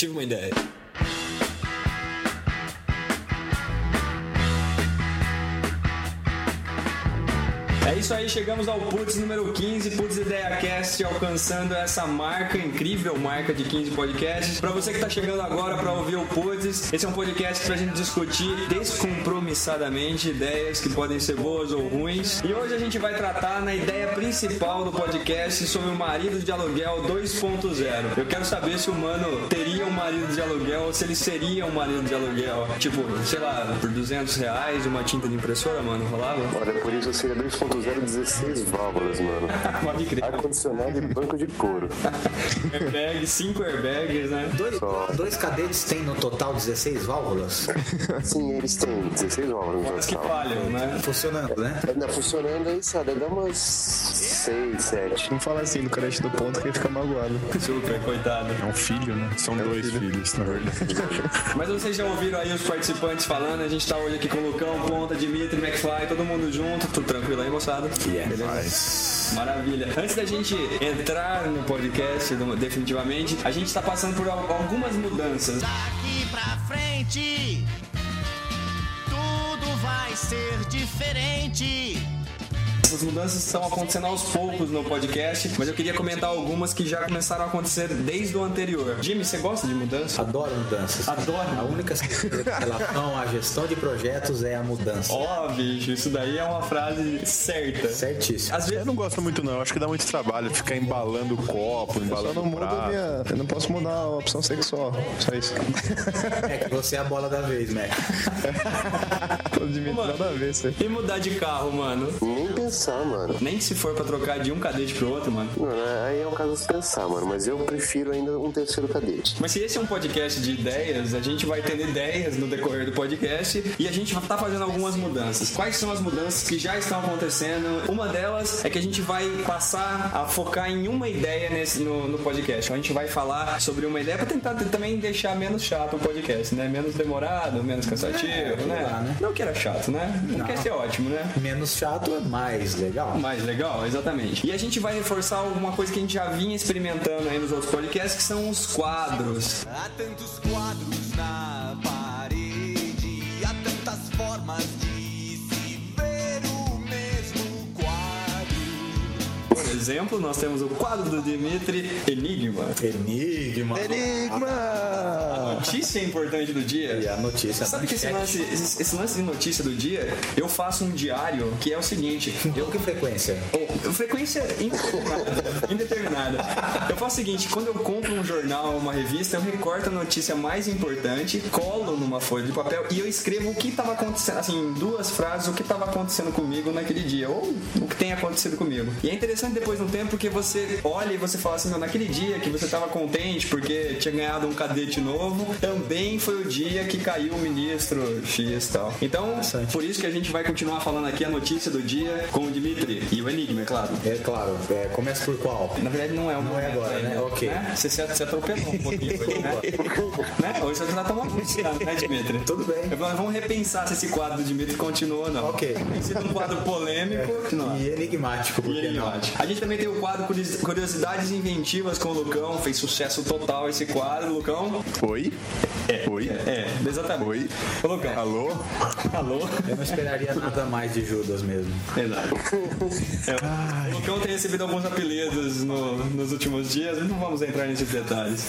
tive uma ideia. Isso aí, chegamos ao Putz número 15, Putz Ideia Cast, alcançando essa marca, incrível marca de 15 podcasts. Pra você que tá chegando agora pra ouvir o Putz, esse é um podcast pra gente discutir descompromissadamente ideias que podem ser boas ou ruins. E hoje a gente vai tratar na ideia principal do podcast sobre o marido de aluguel 2.0. Eu quero saber se o mano teria um marido de aluguel ou se ele seria um marido de aluguel. Tipo, sei lá, por 200 reais uma tinta de impressora, mano, rolava? Olha, por isso eu seria 2.0 16 válvulas, mano. Pode crer. Ar-condicionado e banco de couro. Airbag, 5 airbags, né? Dois, Só. dois cadetes têm no total 16 válvulas? Sim, eles têm 16 válvulas no As que falham, né? Funcionando, né? Ainda funcionando aí, sabe? Dá umas 6, 7. Não fala assim do crente do ponto que ele fica magoado. Super, coitado. É um filho, né? São dois filhos, na verdade. Mas vocês já ouviram aí os participantes falando, a gente tá hoje aqui com o Lucão, Ponta, Dimitri, McFly, todo mundo junto, tudo tranquilo aí, moçada? Beleza? Maravilha. Antes da gente entrar no podcast, definitivamente, a gente tá passando por al- algumas mudanças. Daqui pra frente, tudo vai ser diferente. Essas mudanças estão acontecendo aos poucos no podcast, mas eu queria comentar algumas que já começaram a acontecer desde o anterior. Jimmy, você gosta de mudança? Adoro mudanças. Adoro. A única relação à gestão de projetos é a mudança. Ó, bicho, isso daí é uma frase certa. Certíssimo. Às vezes Eu não gosto muito, não. Eu acho que dá muito trabalho ficar embalando o copo, Só embalando não o muda a prato. minha. Eu não posso mudar a opção sexual. Só isso. É que você é a bola da vez, Mac. Tô admitindo nada a ver isso. E mudar de carro, mano? Nem pensar, mano. Nem se for pra trocar de um cadete pro outro, mano. Mano, aí é um caso de pensar, mano. Mas eu prefiro ainda um terceiro cadete. Mas se esse é um podcast de ideias, a gente vai tendo ideias no decorrer do podcast e a gente tá fazendo algumas mudanças. Quais são as mudanças que já estão acontecendo? Uma delas é que a gente vai passar a focar em uma ideia nesse, no, no podcast. Então a gente vai falar sobre uma ideia pra tentar também deixar menos chato o podcast, né? Menos demorado, menos cansativo, né? lá, né? Não que era chato, né? Não, quer ser ótimo, né? Menos chato é mais legal. Mais legal, exatamente. E a gente vai reforçar alguma coisa que a gente já vinha experimentando aí nos outros podcasts, que são os quadros. Há tantos quadros na exemplo, nós temos o quadro do Dimitri Enigma. Enigma. Enigma! Notícia importante do E dia. a notícia. Sabe que esse lance, esse esse lance de notícia do dia, eu faço um diário que é o seguinte. Com que frequência? Oh, frequência indeterminada. indeterminada. Eu faço o seguinte, quando eu compro um jornal, uma revista, eu recorto a notícia mais importante, colo numa folha de papel e eu escrevo o que estava acontecendo, assim, em duas frases, o que estava acontecendo comigo naquele dia, ou o que tem acontecido comigo. E é interessante depois de um tempo porque você olha e você fala assim, naquele dia que você estava contente porque tinha ganhado um cadete novo, também foi o dia que caiu o ministro X e tal. Então, por isso que a gente vai continuar falando aqui a notícia do dia com o Dimitri e o Enigma, é claro. É claro. É, começa por qual? Na verdade não é o Não é agora, né? Ok. Você se, atropelou um pouquinho hoje, né? né? Hoje você tá uma música, né, Dimitri? Tudo bem. Eu falo, Vamos repensar se esse quadro do Dimitri continua ou não. Ok. Tem sido um quadro polêmico. Não. E enigmático, E ele não? A gente também tem o quadro Curios- Curiosidades Inventivas com o Lucão. Fez sucesso total esse quadro, Lucão. Oi? Oi? É, exatamente. Oi? Ô, Lucão. Alô? Alô? Eu não esperaria nada mais de Judas mesmo. Exato. É, o Lucão tem recebido alguns apelidos no- nos últimos dias, não vamos entrar nesses detalhes.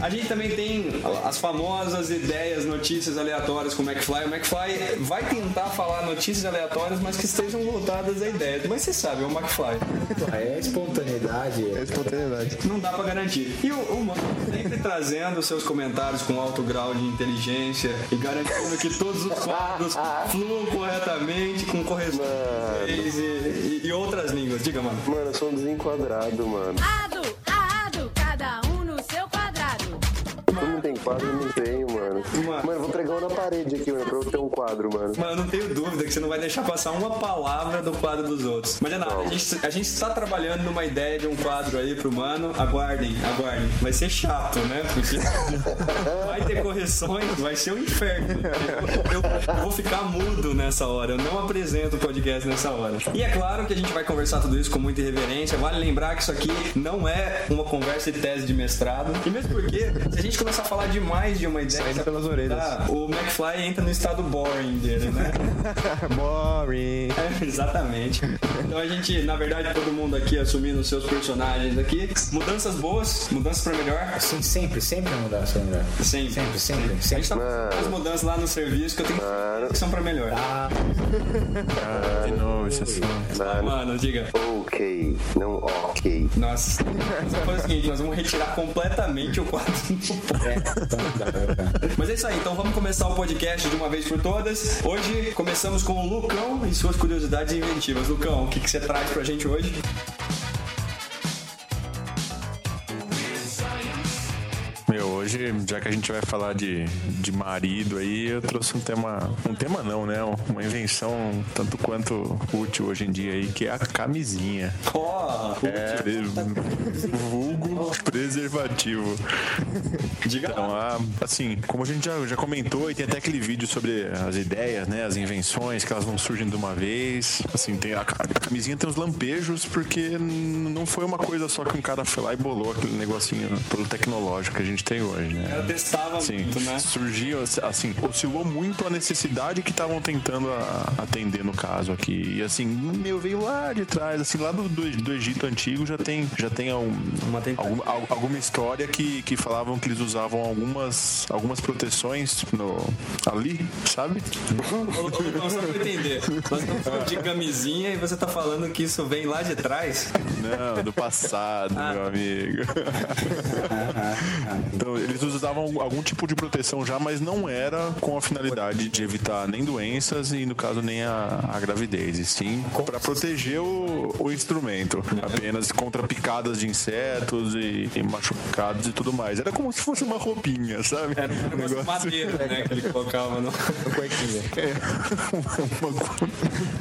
A gente também tem as famosas ideias, notícias aleatórias com o McFly. O McFly vai tentar falar notícias aleatórias, mas que estejam voltadas a ideias. Mas você sabe, é o McFly. É espontaneidade. É espontaneidade. Não dá pra garantir. E o, o Mano sempre trazendo seus comentários com alto grau de inteligência e garantindo que todos os quadros fluam corretamente, com correção e, e- e outras línguas. Diga, mano. Mano, eu sou um desenquadrado, mano. Ado, ado, cada um no seu quadrado. Não tem quadro, não tenho, mano. Mano. Mano, eu vou pregar um na parede aqui, mano, pra eu ter um quadro, mano. Mano, eu não tenho dúvida que você não vai deixar passar uma palavra do quadro dos outros. Mas é nada, a gente, a gente está trabalhando numa ideia de um quadro aí pro mano. Aguardem, aguardem. Vai ser chato, né? Porque vai ter correções, vai ser um inferno. Eu, eu vou ficar mudo nessa hora, eu não apresento o podcast nessa hora. E é claro que a gente vai conversar tudo isso com muita irreverência. Vale lembrar que isso aqui não é uma conversa de tese de mestrado. E mesmo porque, se a gente começar a falar demais de uma ideia, Saindo pelas orelhas. tá, o McFly entra no estado boring dele, né? Boring. É, Exatamente. Então a gente, na verdade, todo mundo aqui assumindo os seus personagens aqui. Mudanças boas, mudanças pra melhor. Sim, sempre, sempre vai mudar, sempre vai mudar. Sempre. Sempre, sempre, A gente sempre. tá fazendo as mudanças lá no serviço que eu tenho que são pra melhor. Ah, De novo, esse assunto. Mano, Mano, diga. Ok, não ok. Nossa. Fazer o seguinte, nós vamos retirar completamente o quadro do é, dá, dá, dá. Mas é isso aí, então vamos começar o podcast de uma vez por todas. Hoje começamos com o Lucão e suas curiosidades inventivas. Lucão, o que, que você traz pra gente hoje? Hoje, já que a gente vai falar de, de marido aí, eu trouxe um tema. Um tema não, né? Uma invenção tanto quanto útil hoje em dia aí, que é a camisinha. Ó, É, vulgo preservativo. diga Então, lá. a- assim, como a gente já, já comentou, e tem até aquele vídeo sobre as ideias, né? As invenções, que elas não surgem de uma vez. Assim, tem a, a camisinha tem uns lampejos, porque não foi uma coisa só que um cara foi lá e bolou aquele negocinho todo tecnológico que a gente tem hoje, né? Ela testava Sim, muito, né? surgiu, assim, oscilou muito a necessidade que estavam tentando a- atender no caso aqui. E assim, meu, veio lá de trás, assim, lá do, do, do Egito Antigo já tem, já tem um, algum- al- alguma história que, que falavam que eles usavam algumas, algumas proteções no, ali, sabe? Ô, ô, Lucão, só pra entender. Nós falando de camisinha e você tá falando que isso vem lá de trás? Não, do passado, Ah. meu amigo. então, eles usavam algum- tipo de proteção já, mas não era com a finalidade de evitar nem doenças e, no caso, nem a, a gravidez, e sim para proteger o, o instrumento, apenas contra picadas de insetos e, e machucados e tudo mais. Era como se fosse uma roupinha, sabe? Era um negócio de madeira, né? Que ele colocava no Cuequinha. uma, cu-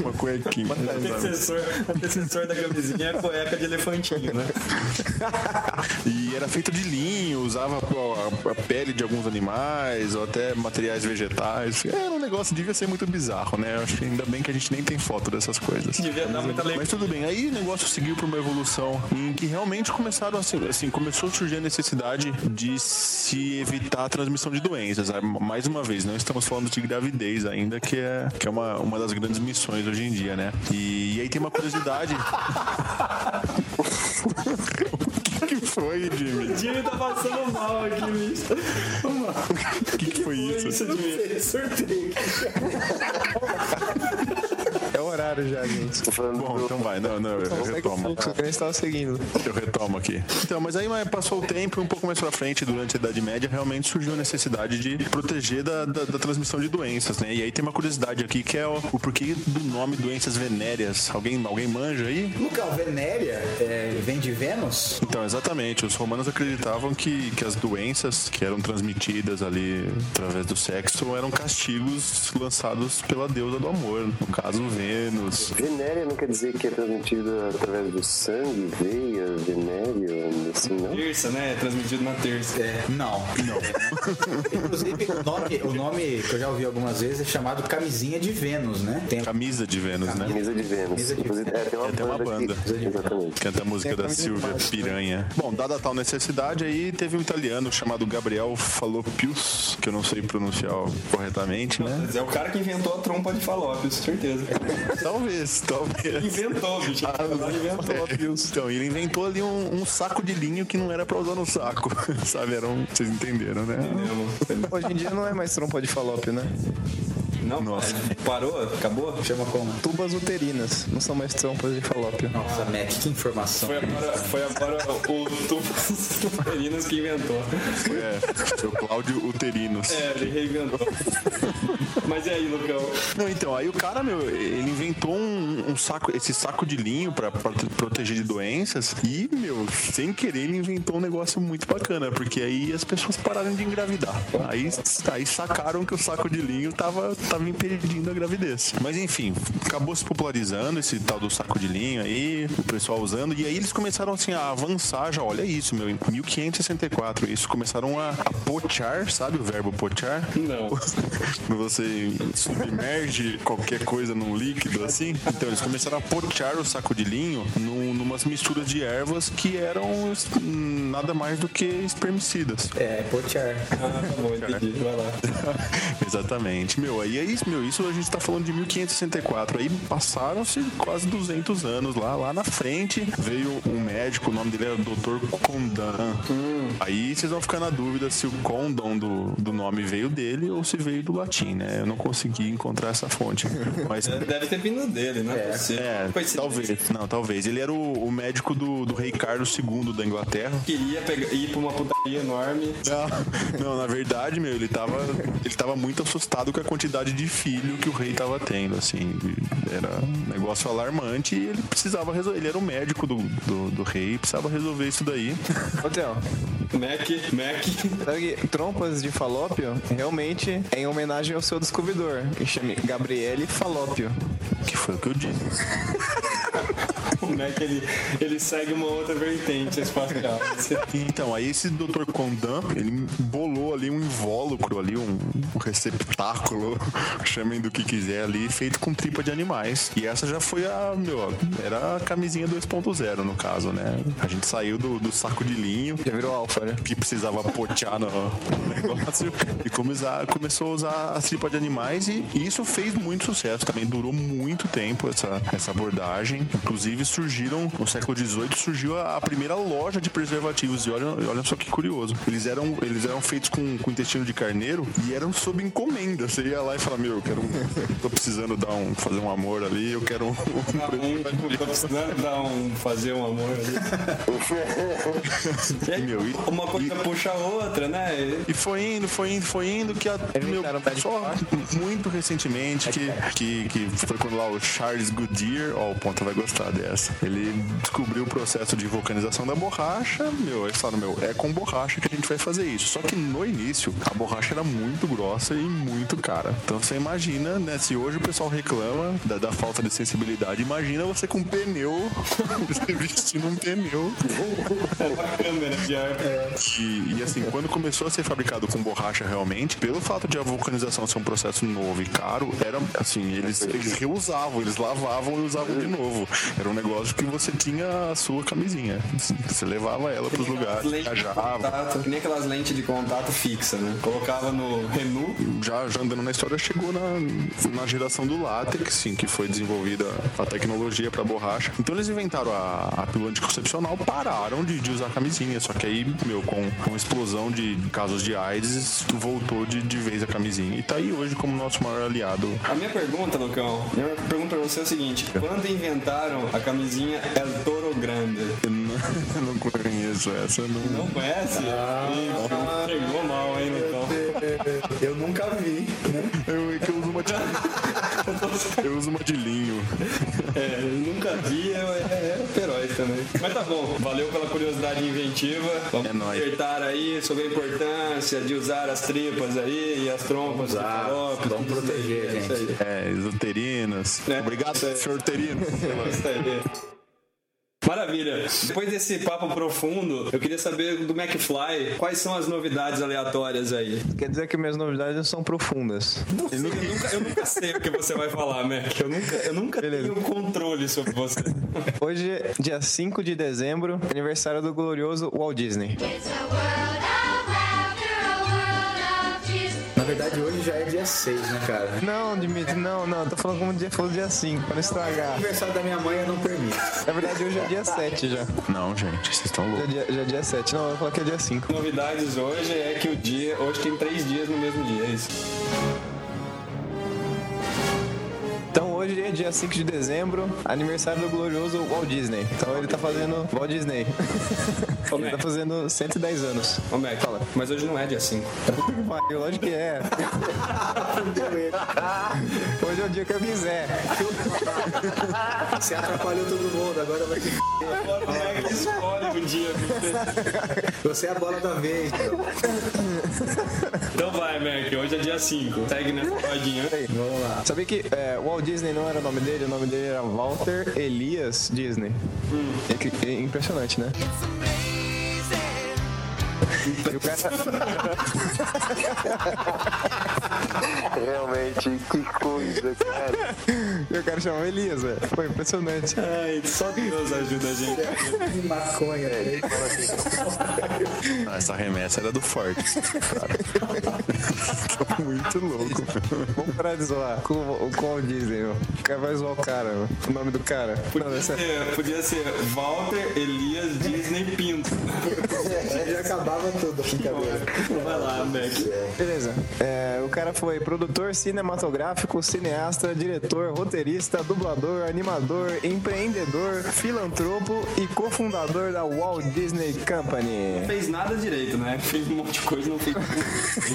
uma cuequinha. sabe? antecessor, antecessor da camisinha é a cueca de elefantinho, né? E era feito de linho, usava a, a pele de alguns animais, ou até materiais vegetais. Era um negócio, devia ser muito bizarro, né? Eu acho que ainda bem que a gente nem tem foto dessas coisas. Devia dar muita alegria. Mas tudo bem, aí o negócio seguiu para uma evolução em que realmente começaram assim, assim, começou a surgir a necessidade de se evitar a transmissão de doenças. Ah, Mais uma vez, não estamos falando de gravidez ainda, que é, que é uma, uma das grandes missões hoje em dia, né? E, e aí tem uma curiosidade. o que, que foi, Jimmy? O Jimmy tá passando mal aqui, bicho. O que, que foi isso? Isso, Jimmy. Sorteio. É o horário já, gente. Tô falando Bom, do- então vai, não, não, eu, o retomo. fluxo que a gente tava seguindo. Eu retomo aqui. Então, mas aí passou o tempo e um pouco mais pra frente, durante a Idade Média, realmente surgiu a necessidade de proteger da, da, da transmissão de doenças, né? E aí tem uma curiosidade aqui que é o, o porquê do nome doenças venéreas. Alguém, alguém manja aí? Lucão, Venéria é, vem de Vênus? Então, exatamente. Os romanos acreditavam que, que as doenças que eram transmitidas ali através do sexo eram castigos lançados pela deusa do amor, no caso, Vênus. Venérea não quer dizer que é transmitida através do sangue, veia, venérea, assim, não? Terça, né? Transmitido na terça. É, não. Não. Inclusive, o nome, o nome que eu já ouvi algumas vezes é chamado Camisinha de Vênus, né? Tem Camisa de Vênus, né? Camisa de Vênus. Camisa de Inclusive, é, tem uma É, tem uma banda. Que... Exatamente. Canta a música a da Silvia embaixo, Piranha. Bom, dada tal necessidade, aí teve um italiano chamado Gabriel Fallopius, que eu não sei pronunciar corretamente, né? É o cara que inventou a trompa de falópios, certeza. Talvez, talvez. Inventou, bicho. Ele inventou. Então, ele inventou ali um, um saco de linho que não era pra usar no saco, sabe? Era um, vocês entenderam, né? Hoje em dia não é mais trompa de falópio, né? Não? Nossa. Parou? Acabou? Chama como? Tubas uterinas, não são mais trompas de falópio. Nossa, Mac, que informação. Foi agora, foi agora o Tubas Uterinos que inventou. É, foi o Cláudio Uterinos. É, ele reinventou. Mas e aí, Lucão? Não, então, aí o cara, meu, ele inventou um, um saco, esse saco de linho pra, pra te proteger de doenças e, meu, sem querer ele inventou um negócio muito bacana, porque aí as pessoas pararam de engravidar. Aí, aí sacaram que o saco de linho tava, tava impedindo a gravidez. Mas enfim, acabou se popularizando esse tal do saco de linho aí, o pessoal usando, e aí eles começaram assim a avançar já, olha isso, meu, em 1564, isso começaram a, a pochar, sabe o verbo pochar? Não. Quando você submerge qualquer coisa num líquido assim. Então eles começaram a pochar o saco de linho num, numas misturas de ervas que eram hum, nada mais do que espermicidas. É, pochar. Ah, tá bom, entendi. Vai lá. Exatamente. Meu, aí é isso, meu. Isso a gente tá falando de 1564. Aí passaram-se quase 200 anos lá. Lá na frente veio um médico, o nome dele era Dr. Condan. Aí vocês vão ficar na dúvida se o Condon do, do nome veio dele ou se veio do latim, né? Eu não consegui encontrar essa fonte. Mas Deve ter vindo dele, né? É, talvez. Não, talvez. Ele era o, o médico do, do rei Carlos II da Inglaterra. Queria pegar, ir pra uma putaria enorme. Não, não, na verdade, meu, ele tava, ele tava muito assustado com a quantidade de filho que o rei tava tendo, assim. Era um negócio alarmante e ele precisava resolver. Ele era o médico do, do, do rei, precisava resolver isso daí. Ô, Theo, Mac, Mac. sabe que trompas de falópio realmente é em homenagem ao seu descobridor, que chama Gabriele Falópio. Que foi o que eu disse. O Mac, ele, ele segue uma outra vertente espacial. Então, aí esse Dr. Condan, ele bolou ali um invólucro ali, um, um receptáculo, chamem do que quiser ali, feito com tripa de animais. E essa já foi a, meu, era a camisinha 2.0 no caso, né? A gente saiu do, do saco de linho, Já virou alfa, né? que precisava potear no negócio e começar, começou a usar as tripas de animais e, e isso fez muito sucesso também durou muito tempo essa, essa abordagem inclusive surgiram no século XVIII surgiu a, a primeira loja de preservativos. E olha, olha só que curioso. Eles eram eles eram feitos com, com intestino de carneiro e eram sob encomenda. Você ia lá e falava meu eu quero um, tô precisando dar um fazer um amor ali eu quero um, um Um, tô precisando dar um, fazer um amor ali. E Meu, e- uma coisa puxa a outra, né? E foi indo, foi indo, foi indo, que a, meu, só muito recentemente, que, que, que foi quando lá o Charles Goodyear, ó, o Ponta vai gostar dessa, ele descobriu o processo de vulcanização da borracha, meu, aí falaram, meu, é com borracha que a gente vai fazer isso. Só que no início, a borracha era muito grossa e muito cara. Então você imagina, né, se hoje o pessoal reclama da, da falta de sensibilidade, imagina você com um pneu, você vestindo um pneu Uma câmera de ar. e, e, assim, quando começou a ser fabricado com borracha realmente, pelo fato de a vulcanização ser um processo novo e caro, era assim, eles, eles reusavam, eles lavavam e usavam de novo. Era um negócio que você tinha a sua camisinha. Você levava ela pros lugares, viajava. que nem aquelas lentes de contato fixa, né? Colocava no Renault. Já, já andando na história, chegou na, na geração do látex, sim, que foi desenvolvida a tecnologia para borracha. Então eles inventaram a, a pílula anticoncepcional, pararam de, de usar camisinha. Só que aí, meu, com, com explosão de casos de AIDS, voltou de, de vez a camisinha. E tá aí hoje como nosso maior aliado. A minha pergunta, Lucão, minha pergunta pra você é o seguinte: quando inventaram a camisinha El Toro Grande? Eu não, conheço essa, não. Não conhece? Ih, Chegou mal, hein, Lucão? Eu nunca vi. Eu, é que eu de, eu uso uma de linho. É, nunca vi, é, é, é heróis também. Mas tá bom, valeu pela curiosidade inventiva. Vamos É nóis. acertar aí sobre a importância de usar as tripas aí e as trompas usar, vamos tudo proteger, aí. gente. É, esoterinas. É. Obrigado, senhor. Isso aí. Maravilha. Depois desse papo profundo, eu queria saber do McFly quais são as novidades aleatórias aí. Quer dizer que minhas novidades não são profundas. Eu nunca, eu nunca sei o que você vai falar, Mac. Eu nunca, eu nunca Beleza. tenho controle sobre você. Hoje, dia 5 de dezembro, aniversário do glorioso Walt Disney. Na verdade, hoje já é dia 6, né, cara? Não, Dimitri, não, não, tô falando como dia falou dia 5, pra não estragar. aniversário da minha mãe eu não permito. Na verdade, hoje é dia 7 já. Não, gente, vocês estão Já é loucos. dia, já é dia 7. Não, eu vou falar que é dia 5. Novidades hoje é que o dia. Hoje tem três dias no mesmo dia, é isso. Hoje é dia 5 de dezembro, aniversário do glorioso Walt Disney. Então ele tá fazendo Walt Disney. Ô, ele Mac, tá fazendo 110 anos. ô, Mac, mas hoje não é dia 5. Pariu, lógico que é. Hoje é o dia que eu quiser. Você atrapalhou todo mundo, agora vai ter Agora o Mac escolhe o dia. Você é a bola da vez. Então vai, Mac, hoje é dia 5. Segue nessa rodinha. Vamos lá. Sabia que é, Walt Disney não era o nome dele, o nome dele era Walter Elias Disney. É, que- é impressionante, né? E o cara, Realmente, que coisa, cara. e o cara chamava Elias, velho. Foi impressionante. Ai, só Deus ajuda a gente. Que maconha. É, ele fala assim, Ah, essa remessa era do forte. Muito louco. Vamos parar de zoar com, o- com o Disney, meu. O cara vai zoar o cara. O nome do cara. Não, Podia essa- ser, podia ser Walter Elias Disney Pinto. Já acabava tudo. Vai lá, Mac. Beleza. É, o cara foi produtor cinematográfico, cineasta, diretor, roteirista, dublador, animador, empreendedor, filantropo e cofundador da Walt Disney Company. Não fez nada direito, né? Fez um monte de coisa, não fez.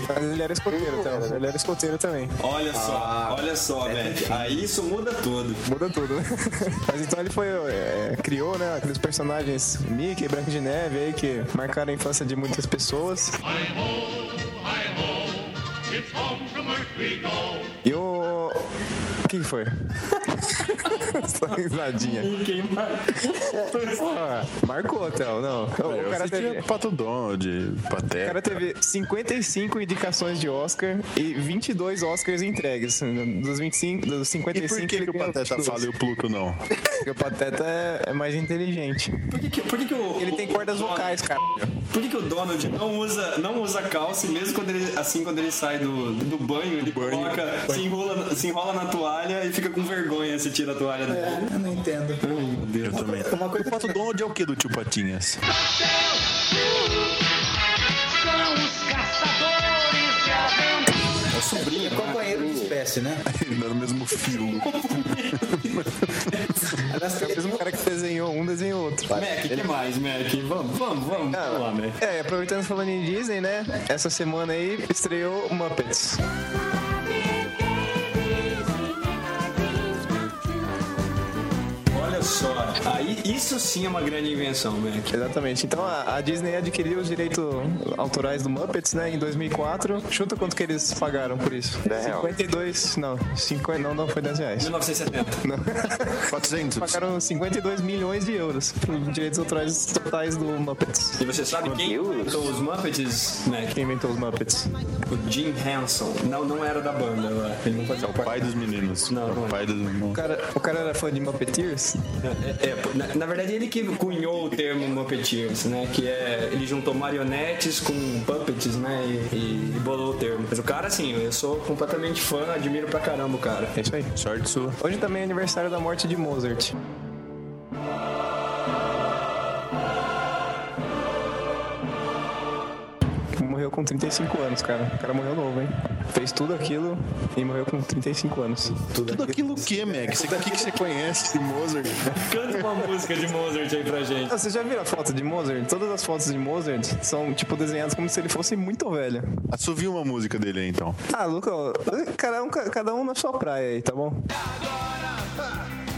Mas ele era escoteiro também. Ele era escoteiro também. Olha só, olha só, Mac. Aí isso muda tudo. Muda tudo, né? Mas então ele foi. é, criou, né? Aqueles personagens Mickey, Branca de Neve aí que marcaram a infância de muitas pessoas. E o. O que que foi? Só risadinha. Quem mais? Ah, marcou, Théo, não. O Eu cara teve. Pato Donald, O Pateta. cara teve 55 indicações de Oscar e 22 Oscars entregues. Dos 25, dos E 55 por que, ele que o Pateta 22. fala e o Pluto não? Porque o Pateta é, é mais inteligente. Por que, que- por que, que o. Ele tem o- cordas o- vocais, cara. Por que, que o Donald não usa, não usa calça e mesmo quando ele, assim, quando ele sai do, do banho, ele coloca, se enrola, se enrola na toalha e fica com vergonha se tira a toalha dele? Eu não entendo. Eu também. Uma coisa O Pato Donald é o que do tio Patinhas? São os caçadores de aventuras. É o sobrinho, né? companheiro de espécie, né? no mesmo fio. É o mesmo cara que desenhou um, desenhou outro. Mac, o que mais, Mac? Vamos, vamos, vamos. Vamos lá, Mac. É, aproveitando falando em Disney, né? Essa semana aí estreou Muppets. Só, aí isso sim é uma grande invenção, Mac. Exatamente. Então a, a Disney adquiriu os direitos autorais do Muppets, né, em 2004. Chuta quanto que eles pagaram por isso? 10 reais. 52, não, 50, não, não foi 10 reais. 1970. Não. 400. Pagaram 52 milhões de euros por direitos autorais totais do Muppets. E você sabe quem inventou os Muppets, Mac? Quem inventou os Muppets? O Jim Henson. Não, não era da banda, lá. ele não fazia O pai dos meninos. Não, não o é. pai dos O cara, o cara era fã de Muppeteers? É, é, na, na verdade, ele que cunhou o termo Muppeteers, né? Que é. Ele juntou marionetes com puppets, né? E, e- e bolou o termo. Mas o cara, assim, eu sou completamente fã, admiro pra caramba o cara. É isso aí. Sorte sua. Hoje também é aniversário da morte de Mozart. Morreu com 35 anos, cara. O cara morreu novo, hein? Fez tudo aquilo e morreu com 35 anos. Tudo aquilo o que, Mac? Você- O que, que você conhece de Mozart? Canta uma música de Mozart aí pra gente. Ah, Você já viu a foto de Mozart? Todas as fotos de Mozart são, tipo, desenhadas como se ele fosse muito velho. Assovia uma música dele aí, então. Ah, Luca, cada um, cada um na sua praia aí, tá bom?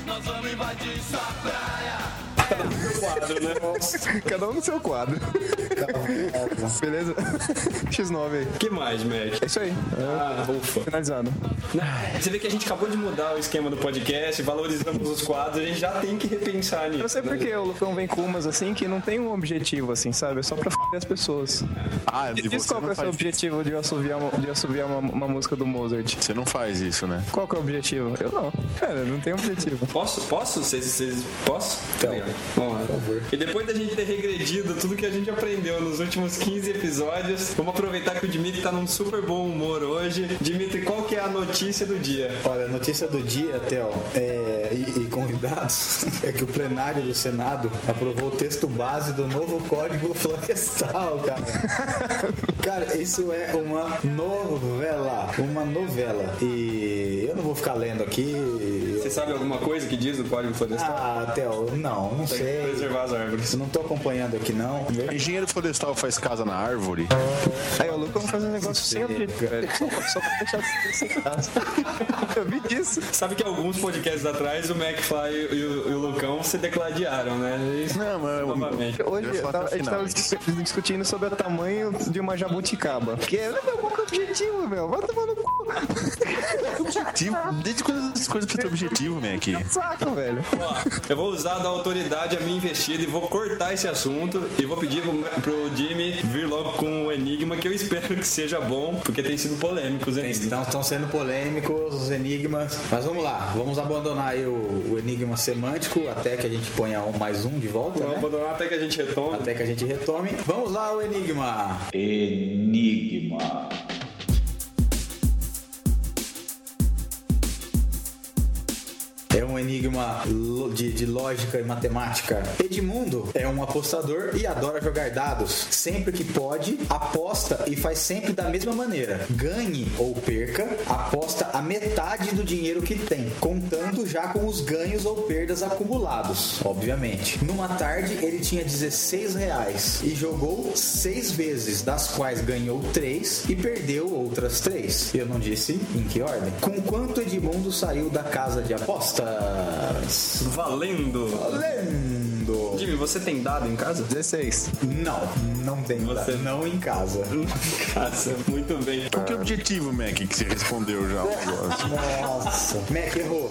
Nós vamos invadir sua praia. Quadro, né? Cada um no seu quadro. Beleza? X9 aí. O que mais, Mac? É isso aí. Ah, ufa. Finalizado. Você vê que a gente acabou de mudar o esquema do podcast, valorizamos os quadros, a gente já tem que repensar nisso. Eu sei né? porque o Lucão vem com umas assim que não tem um objetivo, assim, sabe? É só pra as pessoas. Ah, e diz você qual é o seu faz objetivo de assoviar, uma- de assoviar uma, uma música do Mozart. Você não faz isso, né? Qual que é o objetivo? Eu não. Cara, não tem objetivo. Posso? Posso? Vocês, vocês, posso? Tá ligado. Vamos lá. favor. E depois da gente ter regredido tudo que a gente aprendeu nos últimos 15 episódios, vamos aproveitar que o Dimitri tá num super bom humor hoje. Dimitri, qual que é a notícia do dia? Olha, a notícia do dia, Theo, é, e, e convidados, é que o plenário do Senado aprovou o texto base do novo Código Florestal, cara. cara, isso é uma novela, uma novela. E eu não vou ficar lendo aqui. Você sabe alguma coisa que diz o Código Florestal? Ah, Theo, não, não Tem que sei. preservar as árvores. Eu não tô acompanhando aqui, não. Engenheiro florestal faz casa na árvore. Aí o Lucas fazer um negócio sem objetivo, velho. Só, só pra deixar você sem graça. Eu vi disso. Sabe que alguns podcasts atrás o McFly e o, e o Lucão se decladiaram, né? Isso, Não, mas- novamente. Hoje tava- a gente tava dis- discutindo sobre o tamanho de uma jabuticaba. Que é, meu, que é o objetivo, meu? Vai tomar no cu. Objetivo. Desde quando essas coisas pra ter objetivo, Mac? Saco, velho. Ó, eu vou usar da autoridade a minha investida e vou cortar esse assunto e vou pedir pro, pro Jimmy vir logo com o enigma que eu espero que seja bom, porque tem sido polêmico os enigmas. Então estão sendo polêmicos os enigmas. Mas vamos lá, vamos abandonar aí o, o enigma semântico até que a gente ponha um, mais um de volta, Vamos né? abandonar até que a gente retome. Até que a gente retome. Vamos lá, o enigma. Enigma. Enigma de, de lógica e matemática. Edmundo é um apostador e adora jogar dados. Sempre que pode, aposta e faz sempre da mesma maneira. Ganhe ou perca, aposta a metade do dinheiro que tem, contando já com os ganhos ou perdas acumulados, obviamente. Numa tarde, ele tinha 16 reais e jogou seis vezes, das quais ganhou três e perdeu outras três. Eu não disse em que ordem. Com quanto Edmundo saiu da casa de Valendo! Lendo. Jimmy, você tem dado em casa? 16. Não, não tem. Você- Não em casa. Casa, muito bem. Qual que é o objetivo, Mac, que você respondeu já o negócio? Nossa. Mac errou.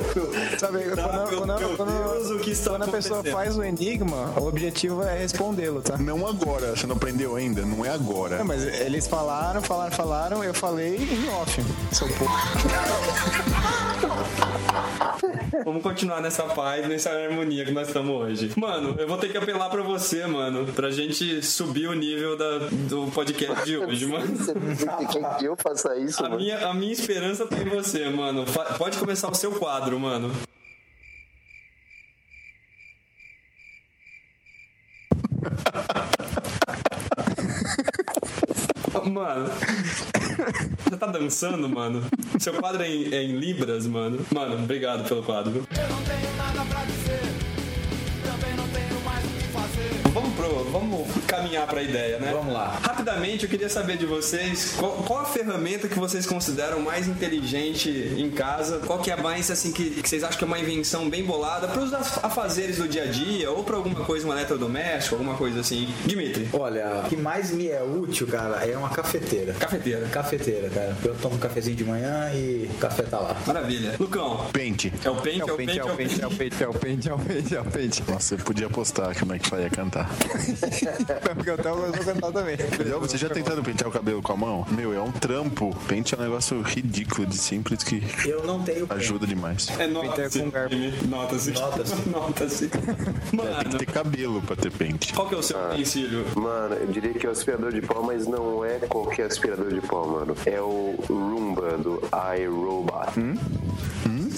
Sabe, quando, meu quando- Deus, quando- o que está quando a pessoa acontecendo? faz o enigma, o objetivo é respondê-lo, tá? Não agora, você não aprendeu ainda, não é agora. Não, mas eles falaram, falaram, falaram, eu falei em off. Seu porco. Vamos continuar nessa paz, nessa harmonia que nós estamos hoje. Mano, eu vou ter que apelar pra você, mano, pra gente subir o nível da- do podcast de hoje, mano. Que eu faça isso, A mano? minha, a minha esperança tá em você, mano. Pode começar o seu quadro, mano. Mano, você tá dançando, mano? Seu quadro é em, é em Libras, mano? Mano, obrigado pelo quadro. Eu não tenho nada pra dizer, Vamos caminhar pra ideia, né? Vamos lá. Rapidamente, eu queria saber de vocês qual, qual a ferramenta que vocês consideram mais inteligente em casa? Qual que é a mais assim que, que vocês acham que é uma invenção bem bolada para os af- afazeres do dia a dia ou para alguma coisa, um eletrodoméstico, alguma coisa assim? Dimitri, Olha, o que mais me é útil, cara, é uma cafeteira. cafeteira. Cafeteira, cara. Eu tomo um cafezinho de manhã e o café tá lá. Maravilha. Lucão, Pente. é o pente, é o pente, é o pente. é o pente, é o pente, é o pente, é o pente. Nossa, eu podia apostar que o McFly ia cantar. Porque eu tava eu vou cantar também. Já- Você já tentaram pentear o cabelo com a mão? Meu, é um trampo. Pente é um negócio ridículo de simples que Eu não tenho ajuda demais. É nota-se, com garfo. Jimmy. Nota-se. Nota-se. Nota-se. Tem que Mano, ter cabelo pra ter pente. qual que é o seu utensílio? Mano, eu diria que é o aspirador de pó, mas não é qualquer aspirador de pó, mano. É o Roomba do iRobot.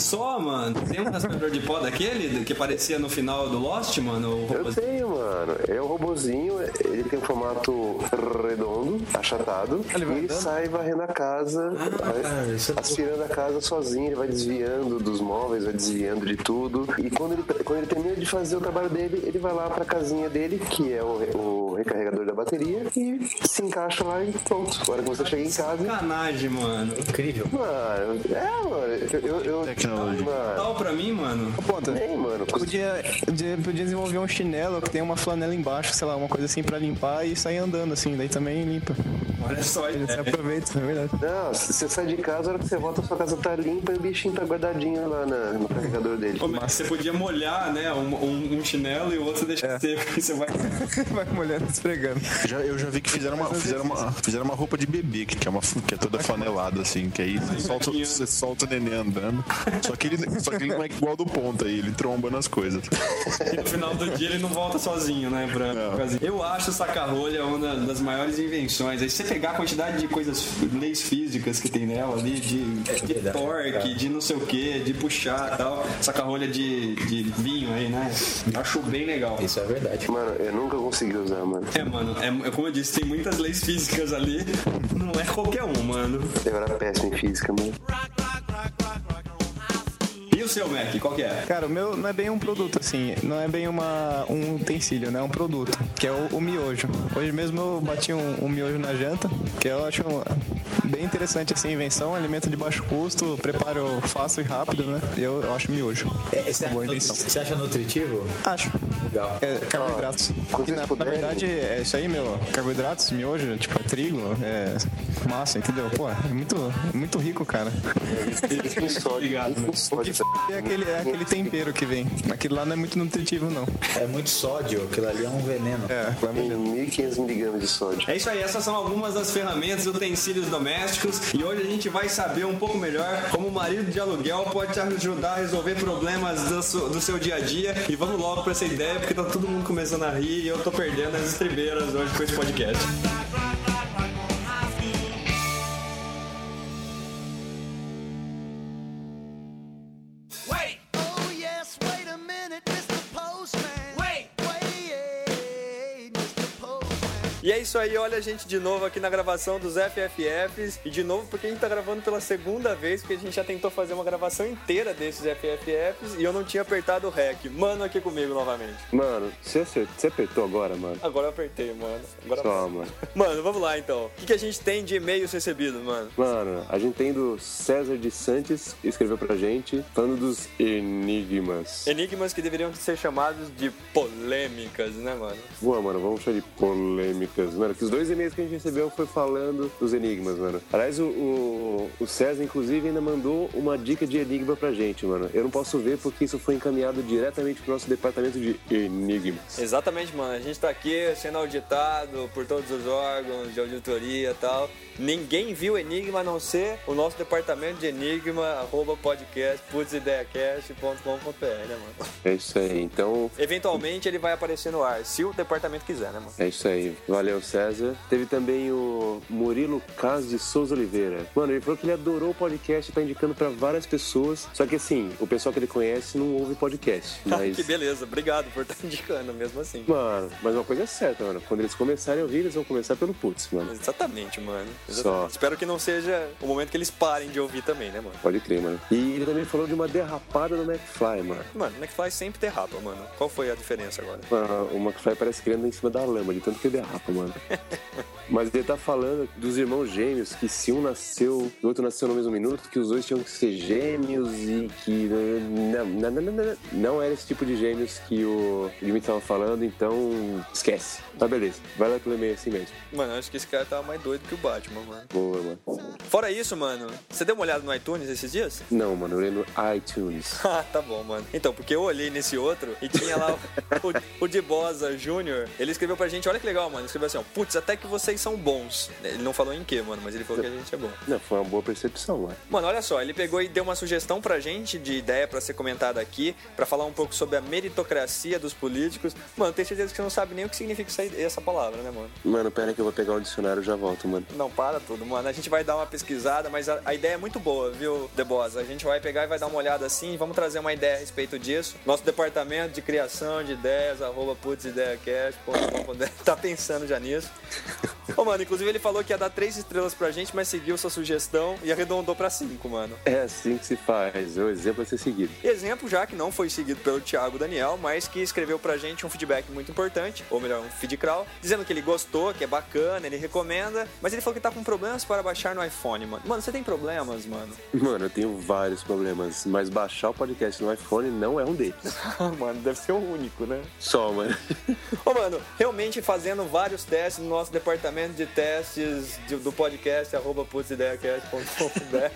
Só, mano. Tem um aspirador de pó daquele que aparecia no final do Lost, mano? O Eu tenho, mano. É um robozinho, ele tem um formato redondo, achatado, e ele sai varrendo a casa, cara, isso é aspirando a casa sozinho, ele vai desviando dos móveis, vai desviando de tudo. E quando ele, quando ele termina de fazer o trabalho dele, ele vai lá pra casinha dele, que é o, o recarregador da bateria, e se encaixa lá e pronto. Agora que você chega em casa. Sacanagem, mano. Incrível. Mano, é, mano. Eu, eu, Tecnologia. Mano, Tal pra mim, mano. Ponta. mano. Podia, podia, podia desenvolver um chinelo que tem uma flanela embaixo, sei lá, uma coisa assim pra limpar e sair andando assim, daí também limpa. Olha só, Ele se é. aproveita, é verdade. Não, você sai de casa, a hora que você volta, sua casa tá limpa e o bichinho tá guardadinho lá na- no carregador dele. Ô, mas Você podia molhar, né? Um, um- um chinelo e o outro deixar É. seco. E você vai. Vai molhando, esfregando. Já, eu já vi que fizeram uma, fizeram uma, fizeram uma roupa de bebê, que, é uma, que é toda flanelada, assim, que aí você solta, você solta o neném andando. Só que, ele, só que ele não é igual do ponta aí, ele tromba nas coisas. E no final do dia ele não volta sozinho, né? Pra, pra- Eu acho o saca-rolha uma das maiores invenções. Aí você pegar a quantidade de coisas, leis físicas que tem nela ali, de, de verdade, torque, de não sei o que, de puxar e tal. Saca-rolha de, de vinho aí, né? Acho bem legal. Isso é verdade. Mano, eu nunca consegui usar, mano. É, mano, é, é como eu disse, tem muitas leis físicas ali. Não é qualquer um, mano. Eu era péssimo em física, mano. Seu Mac, qual que é? Cara, o meu não é bem um produto, assim, não é bem uma, um utensílio, né? É um produto, que é o, o miojo. Hoje mesmo eu bati um, um miojo na janta, que eu acho bem interessante, assim, invenção, alimento de baixo custo, preparo fácil e rápido, né? E eu, eu acho miojo. É, você, Boa acha, invenção. você acha nutritivo? Acho. Legal. É carboidratos. quando Que na, na verdade é isso aí, meu. Carboidratos, miojo, tipo, é trigo, é massa, entendeu? Pô, é muito, é muito rico, cara. Rico em sódio. Obrigado. É aquele, é aquele tempero que vem. Aquilo lá não é muito nutritivo, não. É muito sódio, aquilo ali é um veneno. É, melhor. 1.500 miligramas de sódio. É isso aí, essas são algumas das ferramentas e utensílios domésticos e hoje a gente vai saber um pouco melhor como o marido de aluguel pode te ajudar a resolver problemas do, su- do seu dia a dia e vamos logo pra essa ideia porque tá todo mundo começando a rir e eu tô perdendo as estribeiras hoje com esse podcast. Isso aí, olha a gente de novo aqui na gravação dos FFFs. E de novo porque a gente tá gravando pela segunda vez, porque a gente já tentou fazer uma gravação inteira desses FFFs e eu não tinha apertado o REC. Mano, aqui comigo novamente. Mano, você, você apertou agora, mano? Agora eu apertei, mano. Agora Só, mano. Mano, vamos lá então. O que, que a gente tem de e-mails recebidos, mano? Mano, a gente tem do César de Santos, que escreveu pra gente, falando dos enigmas. Enigmas que deveriam ser chamados de polêmicas, né, mano? Boa, mano, vamos chamar de polêmicas. Mano, que os dois e-mails que a gente recebeu foi falando dos enigmas, mano. Aliás, o, o, o César, inclusive, ainda mandou uma dica de enigma pra gente, mano. Eu não posso ver porque isso foi encaminhado diretamente pro nosso departamento de enigmas. Exatamente, mano. A gente tá aqui sendo auditado por todos os órgãos de auditoria e tal. Ninguém viu Enigma a não ser o nosso departamento de Enigma, arroba podcast, né, mano? É isso aí. Então, Eventualmente ele vai aparecer no ar, se o departamento quiser, né, mano? É isso aí. Valeu, César. Teve também o Murilo Cas de Souza Oliveira. Mano, ele falou que ele adorou o podcast e tá indicando pra várias pessoas. Só que assim, o pessoal que ele conhece não ouve podcast. Mas. que beleza, obrigado por estar indicando mesmo assim. Mano, mas uma coisa é certa, mano. Quando eles começarem a ouvir, eles vão começar pelo Putz, mano. Exatamente, mano. Só. Exatamente. Espero que não seja o momento que eles parem de ouvir também, né, mano? Pode crer, mano. E ele também falou de uma derrapada no McFly, mano. Mano, o McFly sempre derrapa, mano. Qual foi a diferença agora? Mano, o McFly parece que ele anda em cima da lama, de tanto que ele derrapa, mano. Mas ele tá falando dos irmãos gêmeos, que se um nasceu e o outro nasceu no mesmo minuto, que os dois tinham que ser gêmeos e que. Não, não, não, não, não, era esse tipo de gêmeos que o Jimmy tava falando, então esquece. Tá beleza, vai lá pelo e-mail assim mesmo. Mano, acho que esse cara tava mais doido que o Batman, mano. Boa, mano. Fora isso, mano, você deu uma olhada no iTunes esses dias? Não, mano, eu lembro iTunes. Ah, tá bom, mano. Então, porque eu olhei nesse outro e tinha lá o, o, o de Bosa Júnior. Ele escreveu pra gente, olha que legal, mano. Ele escreveu assim, ó, putz, até que vocês são bons. Ele não falou em quê, mano, mas ele falou que a gente é bom. Não, foi uma boa percepção, mano. Mano, olha só, ele pegou e deu uma sugestão pra gente de ideia pra ser comentada aqui, pra falar um pouco sobre a meritocracia dos políticos. Mano, tenho certeza que você não sabe nem o que significa essa, palavra, né, mano? Mano, pera que eu vou pegar o dicionário e já volto, mano. Não, para tudo, mano. A gente vai dar uma pesquisada, mas a, a ideia é muito boa, viu, Debosa? A gente vai pegar e vai dar uma olhada assim vamos trazer uma ideia a respeito disso. Nosso departamento de criação de ideias, arroba putsideacast.com.br, tá pensando já nisso. Ô, mano, inclusive ele falou que ia dar três estrelas pra gente, mas seguiu sua sugestão e arredondou pra cinco, mano. É assim que se faz, o exemplo é ser seguido. Exemplo já que não foi seguido pelo Thiago Daniel, mas que escreveu pra gente um feedback muito importante, ou melhor, um feed crawl, dizendo que ele gostou, que é bacana, ele recomenda, mas ele falou que tá com problemas para baixar no iPhone, mano. Mano, você tem problemas, mano? Mano, eu tenho vários problemas, mas baixar o podcast no iPhone não é um deles. mano, deve ser o único, né? Só, mano. Ô, mano, realmente fazendo vários testes no nosso departamento de testes de- do podcast, arroba putsideacast.com.br,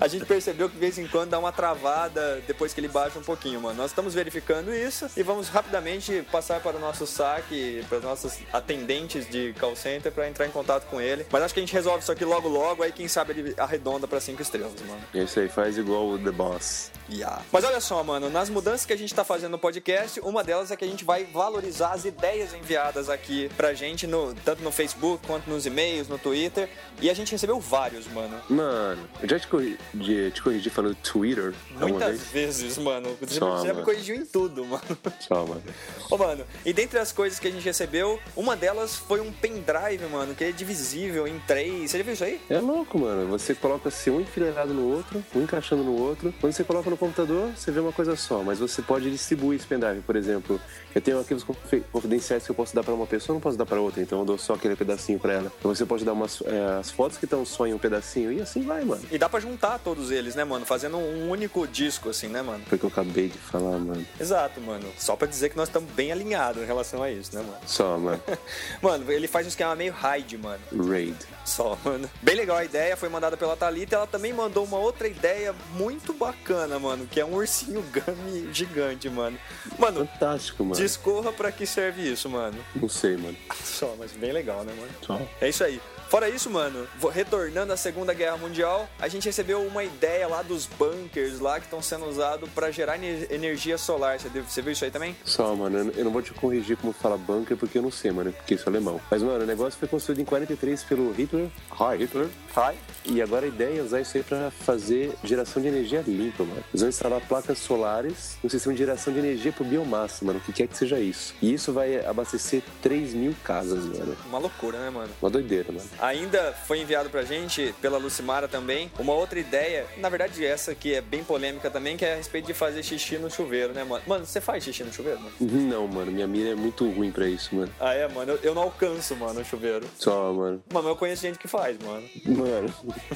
a gente percebeu que de vez em quando dá uma travada depois que ele baixa um pouquinho, mano. Nós estamos verificando isso e vamos rapidamente passar para o nosso saque, para os nossos atendentes de call center para entrar em contato com ele. Mas acho que a gente resolve isso aqui logo logo, aí quem sabe ele arredonda para cinco estrelas, mano. É isso aí, faz igual o The Boss. Yeah. Mas olha só, mano, nas mudanças que a gente tá fazendo no podcast, uma delas é que a gente vai valorizar as ideias enviadas aqui pra gente, no, tanto no Facebook quanto nos e-mails, no Twitter. E a gente recebeu vários, mano. Mano, eu já te corrigi, te corrigi falando Twitter Muitas vez? vezes, mano. Você Só, já me corrigiu em tudo, mano. Só, mano. Ô, mano, e dentre as coisas que a gente recebeu, uma delas foi um pendrive, mano, que é divisível em três. Você já viu isso aí? É louco, mano. Você coloca assim um enfileirado no outro, um encaixando no outro. Quando você coloca no computador, você vê uma coisa só. Mas você pode distribuir esse pendrive. Por exemplo, eu tenho arquivos confi- confidenciais que eu posso dar pra uma pessoa, não posso dar pra outra. Então eu dou só aquele pedacinho pra ela. Então você pode dar umas é, as fotos que estão só em um pedacinho e assim vai, mano. E dá pra juntar todos eles, né, mano? Fazendo um único disco, assim, né, mano? Foi o que eu acabei de falar, mano. Exato, mano. Só pra dizer que nós estamos bem alinhados em relação a isso, né, mano? Só, mano. Mano, ele faz um esquema meio raid, mano. Raid. Só, mano. Bem legal a ideia, foi mandada pela Thalita. Ela também mandou uma outra ideia muito bacana, mano, que é um ursinho gummy gigante, mano. Mano, Fantástico, mano. discorra pra que serve isso, mano. Não sei, mano. Só, mas bem legal, né, mano? Só. É isso aí. Fora isso, mano, retornando à Segunda Guerra Mundial, a gente recebeu uma ideia lá dos bunkers lá que estão sendo usados pra gerar ener- energia solar. Você, viu isso aí também? Só, mano, eu- não vou te corrigir como fala bunker, porque eu não sei, mano, porque isso é alemão. Mas, mano, o negócio foi construído em 43 pelo Hitler. Hi, Hitler. Hi. E agora a ideia é usar isso aí pra fazer geração de energia limpa, mano. Eles vão instalar placas solares no sistema de geração de energia por biomassa, mano, o que quer que seja isso. E isso vai abastecer 3 mil casas, mano. Uma loucura, né, mano? Uma doideira, mano. Ainda foi enviado pra gente, pela Lucimara também, uma outra ideia, na verdade essa aqui é bem polêmica também, que é a respeito de fazer xixi no chuveiro, né, mano? Mano, você faz xixi no chuveiro, mano? Não, mano, minha mira é muito ruim pra isso, mano. Ah, é, mano, eu, eu não alcanço, mano, o chuveiro. Só, mano. Mano, eu conheço gente que faz, mano. Mano,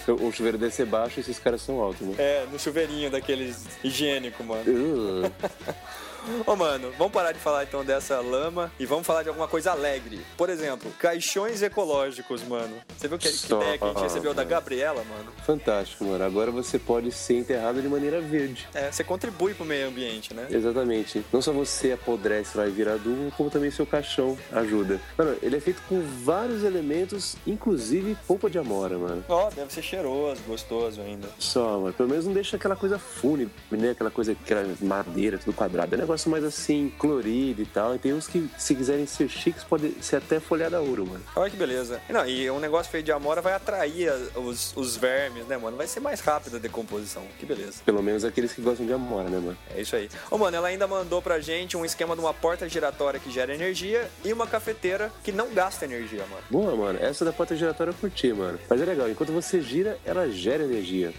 o chuveiro deve ser baixo e esses caras são altos, mano. É, no chuveirinho daqueles higiênico, mano. Uh, Ô, mano, vamos parar de falar então dessa lama e vamos falar de alguma coisa alegre. Por exemplo, caixões ecológicos, mano. Você viu que, que ideia que a gente recebeu da. Gabriela, mano? fantástico, mano. Agora você pode ser enterrado de maneira verde. É, você contribui pro meio ambiente, né? Exatamente. Não só você apodrece lá e vira adubo, como também seu caixão ajuda. Mano, ele é feito com vários elementos, inclusive polpa de amora, mano. Ó, deve ser cheiroso, gostoso ainda. Só, mano. Pelo menos não deixa aquela coisa fúnebre, né? Aquela coisa, aquela madeira, tudo quadrado. É um negócio mais assim, colorido e tal. E tem uns que, se quiserem ser chiques, pode ser até folhada a ouro, mano. Olha que beleza. Não, e um negócio feito de amora vai atrair os, os vermes, né, mano? Vai ser mais rápida a decomposição. Que beleza. Pelo menos aqueles que gostam de amora, né, mano? É isso aí. Ô, mano, ela ainda mandou pra gente um esquema de uma porta giratória que gera energia e uma cafeteira que não gasta energia, mano. Boa, mano. Essa da porta giratória eu curti, mano. Mas é legal, enquanto você gira, ela gera energia.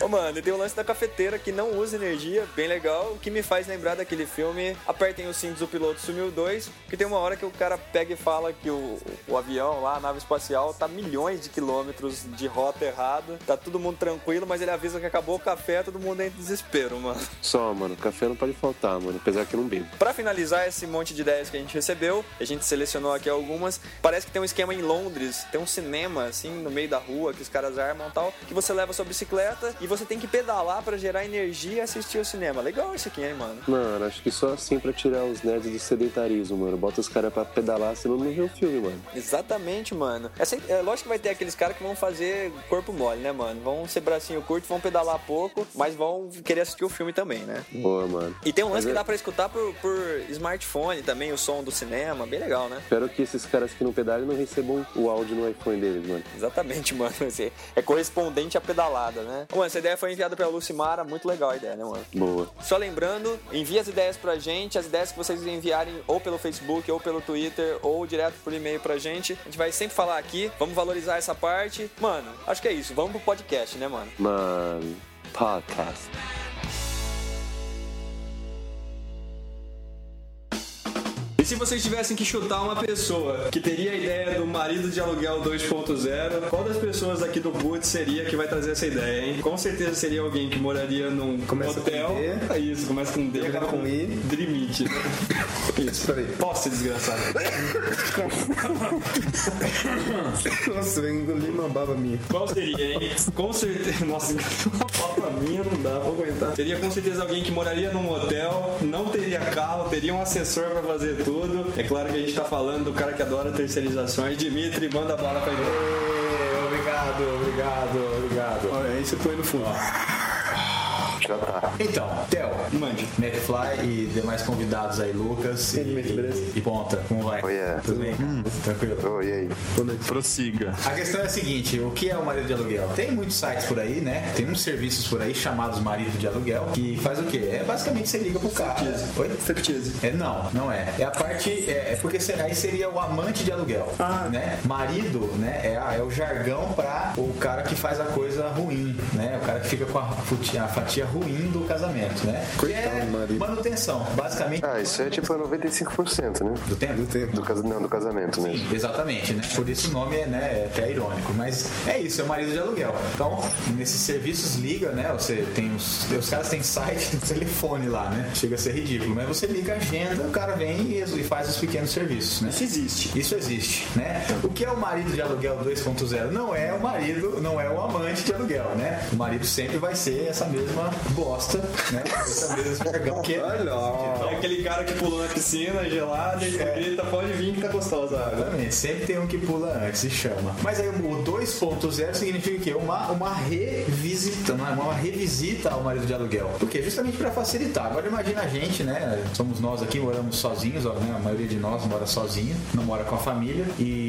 Ô, mano, e tem o lance da cafeteira que não usa energia, bem legal, o que me faz lembrar daquele filme Apertem os cintos, o piloto sumiu 2, que tem uma hora que o cara pega e fala que o, o avião lá, a nave espacial, tá milhões de quilômetros de rota errada, tá todo mundo tranquilo, mas ele avisa que acabou o café, todo mundo entra em desespero, mano. Só, mano. Café não pode faltar, mano. Apesar que eu não bebo. Pra finalizar esse monte de ideias que a gente recebeu, a gente selecionou aqui algumas. Parece que tem um esquema em Londres, tem um cinema assim no meio da rua que os caras armam e tal, que você leva sua bicicleta e você tem que pedalar pra gerar energia e assistir o cinema. Legal isso aqui, hein, mano? Mano, acho que só assim pra tirar os nerds do sedentarismo, mano. Bota os caras pra pedalar, senão não vê o filme, mano. Exatamente, mano. É, sempre- é lógico que vai ter aqueles caras que vão fazer corpo mole, né, mano? Vão ser bracinho curto, vão pedalar pouco, mas vão querer assistir o filme também, né? Boa, mano. E tem um lance Mas que é- dá pra escutar por, por smartphone também, o som do cinema, bem legal, né? Espero que esses caras que não pedalem não recebam o áudio no iPhone deles, mano. Exatamente, mano. É correspondente à pedalada, né? Mano, essa ideia foi enviada pela Lucimara, muito legal a ideia, né, mano? Boa. Só lembrando, envie as ideias pra gente, as ideias que vocês enviarem ou pelo Facebook, ou pelo Twitter, ou direto por e-mail pra gente. A gente vai sempre falar aqui, vamos valorizar essa parte. Mano, acho que é isso, vamos pro podcast, né, mano? Mano, podcast. Se vocês tivessem que chutar uma pessoa que teria a ideia do marido de aluguel 2.0, qual das pessoas aqui do Boot seria que vai trazer essa ideia, hein? Com certeza seria alguém que moraria num Começa com hotel. D. É isso, começa com D, acaba com I. Dreamite. Isso, peraí. Posso ser desgraçado. Nossa, eu engoli uma baba minha. Qual seria, hein? Com certeza. Nossa, uma papa minha não dá pra aguentar. Seria com certeza alguém que moraria num hotel, não teria carro, teria um assessor pra fazer tudo. É claro que a gente tá falando do cara que adora terceirizações. Dimitri, manda bala pra ele. Obrigado, obrigado, obrigado. Olha, aí você põe no fundo. Tá. Então, Theo, Mande. McFly e demais convidados aí, Lucas e, beleza? e Ponta. Como vai? Oi, é. Tudo bem? Tranquilo. Oi, e aí? Prossiga. A questão é a seguinte, o que é o marido de aluguel? Tem muitos sites por aí, né? Tem uns serviços por aí chamados marido de aluguel, que faz o quê? É basicamente você liga pro cara. Oi? Striptease. É, não, não é. É a parte. É, é porque aí seria o amante de aluguel. Né? Marido, né? É, é o jargão pra o cara que faz a coisa ruim, né? O cara que fica com a fatia, a fatia ruim do casamento, né? Que é Coitado do marido. manutenção, basicamente. Ah, isso é tipo 95%, né? Do tempo? Do tempo. Do, casa... Não, do casamento mesmo. Sim, exatamente, né? Por isso o nome é, né, é até irônico. Mas é isso, é o marido de aluguel. Então, nesses serviços liga, né? Você tem os. Os caras têm site do telefone lá, né? Chega a ser ridículo. Mas você liga a agenda, o cara vem e, e faz os pequenos serviços, né? Isso existe. Isso existe, né? O que é o marido de aluguel 2.0? Não é o marido, não é o amante de aluguel, né? O marido sempre vai ser essa mesma bosta, né? Essa que ó. É aquele cara que pulou na piscina gelada e grita, pode vir que tá gostosa. Exatamente, sempre tem um que pula antes e chama. Mas aí o 2.0 significa o quê? Uma, uma revisita, é? uma revisita ao marido de aluguel. Por quê? Justamente para facilitar. Agora imagina a gente, né? Somos nós aqui, moramos sozinhos, ó, né? A maioria de nós mora sozinha, não mora com a família. E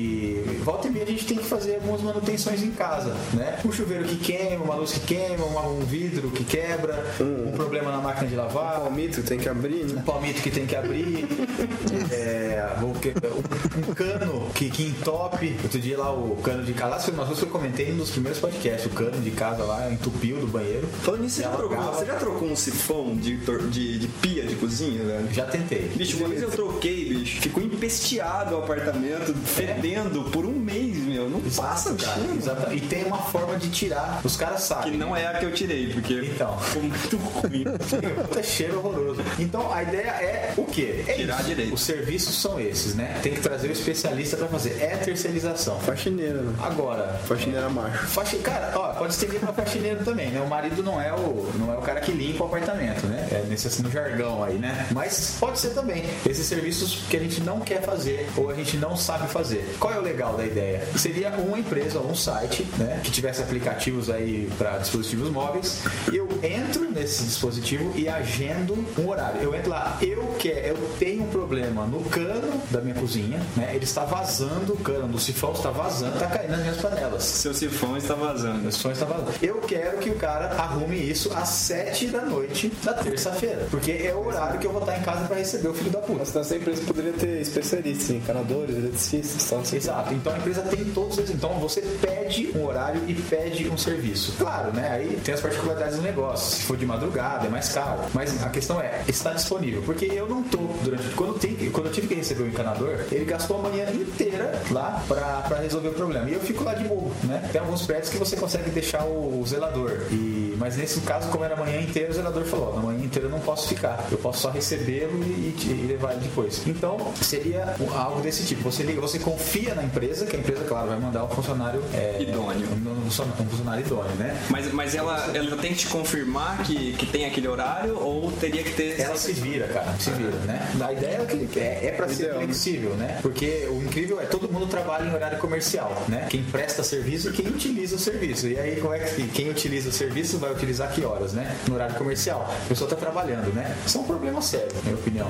volta e meia a gente tem que fazer algumas manutenções em casa, né? Um chuveiro que queima, uma luz que queima, um vidro que quebra, um problema na máquina de lavar Palmito tem que abrir, um né? palmito que tem que abrir, é, um, um cano que, que entope. Outro dia lá o cano de casa, lá foi uma coisa que eu comentei num dos primeiros podcasts, o cano de casa lá entupiu do banheiro. Falando nisso, você já, trocou, você já trocou um sifão de, de, de pia de cozinha, velho? Já tentei. Bicho, uma vez eu troquei, bicho. Ficou empesteado o apartamento, fedendo por um 美女 meu. Não passa, Exato, cara, cheiro. exato. E tem uma forma de tirar. Os caras sabem. Que não é a que eu tirei, porque Então. ficou muito ruim. Puta cheiro horroroso. Então a ideia é o quê? É Tirar isso. direito. Os serviços são esses, né? Tem que trazer o especialista pra fazer. É terceirização. Faxineira, né? Agora, Faxineira macho. Faxi... Cara, ó, pode estender pra faxineiro também, né? O marido não é o, não é o cara que limpa o apartamento, né? É nesse assim, no jargão aí, né? Mas pode ser também. Esses serviços que a gente não quer fazer ou a gente não sabe fazer. Qual é o legal da ideia? Seria uma empresa ou um site, né? Que tivesse aplicativos aí para dispositivos móveis. Eu entro nesse dispositivo e agendo um horário. Eu entro lá, eu quero, eu tenho um problema no cano da minha cozinha, né? Ele está vazando o cano, do sifão está vazando, está caindo nas minhas panelas. Seu sifão está vazando. Meu sonho está vazando. Eu quero que o cara arrume isso às 7 da noite da terça-feira. Porque é o horário que eu vou estar em casa para receber o filho da puta. Mas nessa empresa poderia ter especialistas, encanadores, eletricistas, tal. Exato, então a empresa tem todos esses. Então você pede um horário e pede um serviço. Claro, né? Aí tem as particularidades do negócio. Se for de madrugada, é mais caro. Mas a questão é, está disponível. Porque eu não tô durante. Quando, tem, quando eu tive que receber o encanador, ele gastou a manhã inteira lá pra, pra resolver o problema. E eu fico lá de bobo, né? Tem alguns prédios que você consegue deixar o zelador. E, mas nesse caso, como era a manhã inteira, o zelador falou: na manhã inteira eu não posso ficar. Eu posso só recebê-lo e, e levar ele depois. Então, seria algo desse tipo. Você liga, você confia na empresa, que a empresa, claro, vai mandar um funcionário é, Idôneo. Um, um funcionário idôneo, né? Mas, mas ela, ela tem que te confirmar que, que tem aquele horário ou teria que ter. Ela se vira, cara, se vira, né? A ideia é que é, é para ser Ideal, né? flexível, né? Porque o incrível é todo mundo trabalha em horário comercial, né? Quem presta serviço e quem utiliza o serviço. E aí, como é que quem utiliza o serviço vai utilizar que horas, né? No horário comercial. A pessoa tá trabalhando, né? Isso é um problema sério, na minha opinião.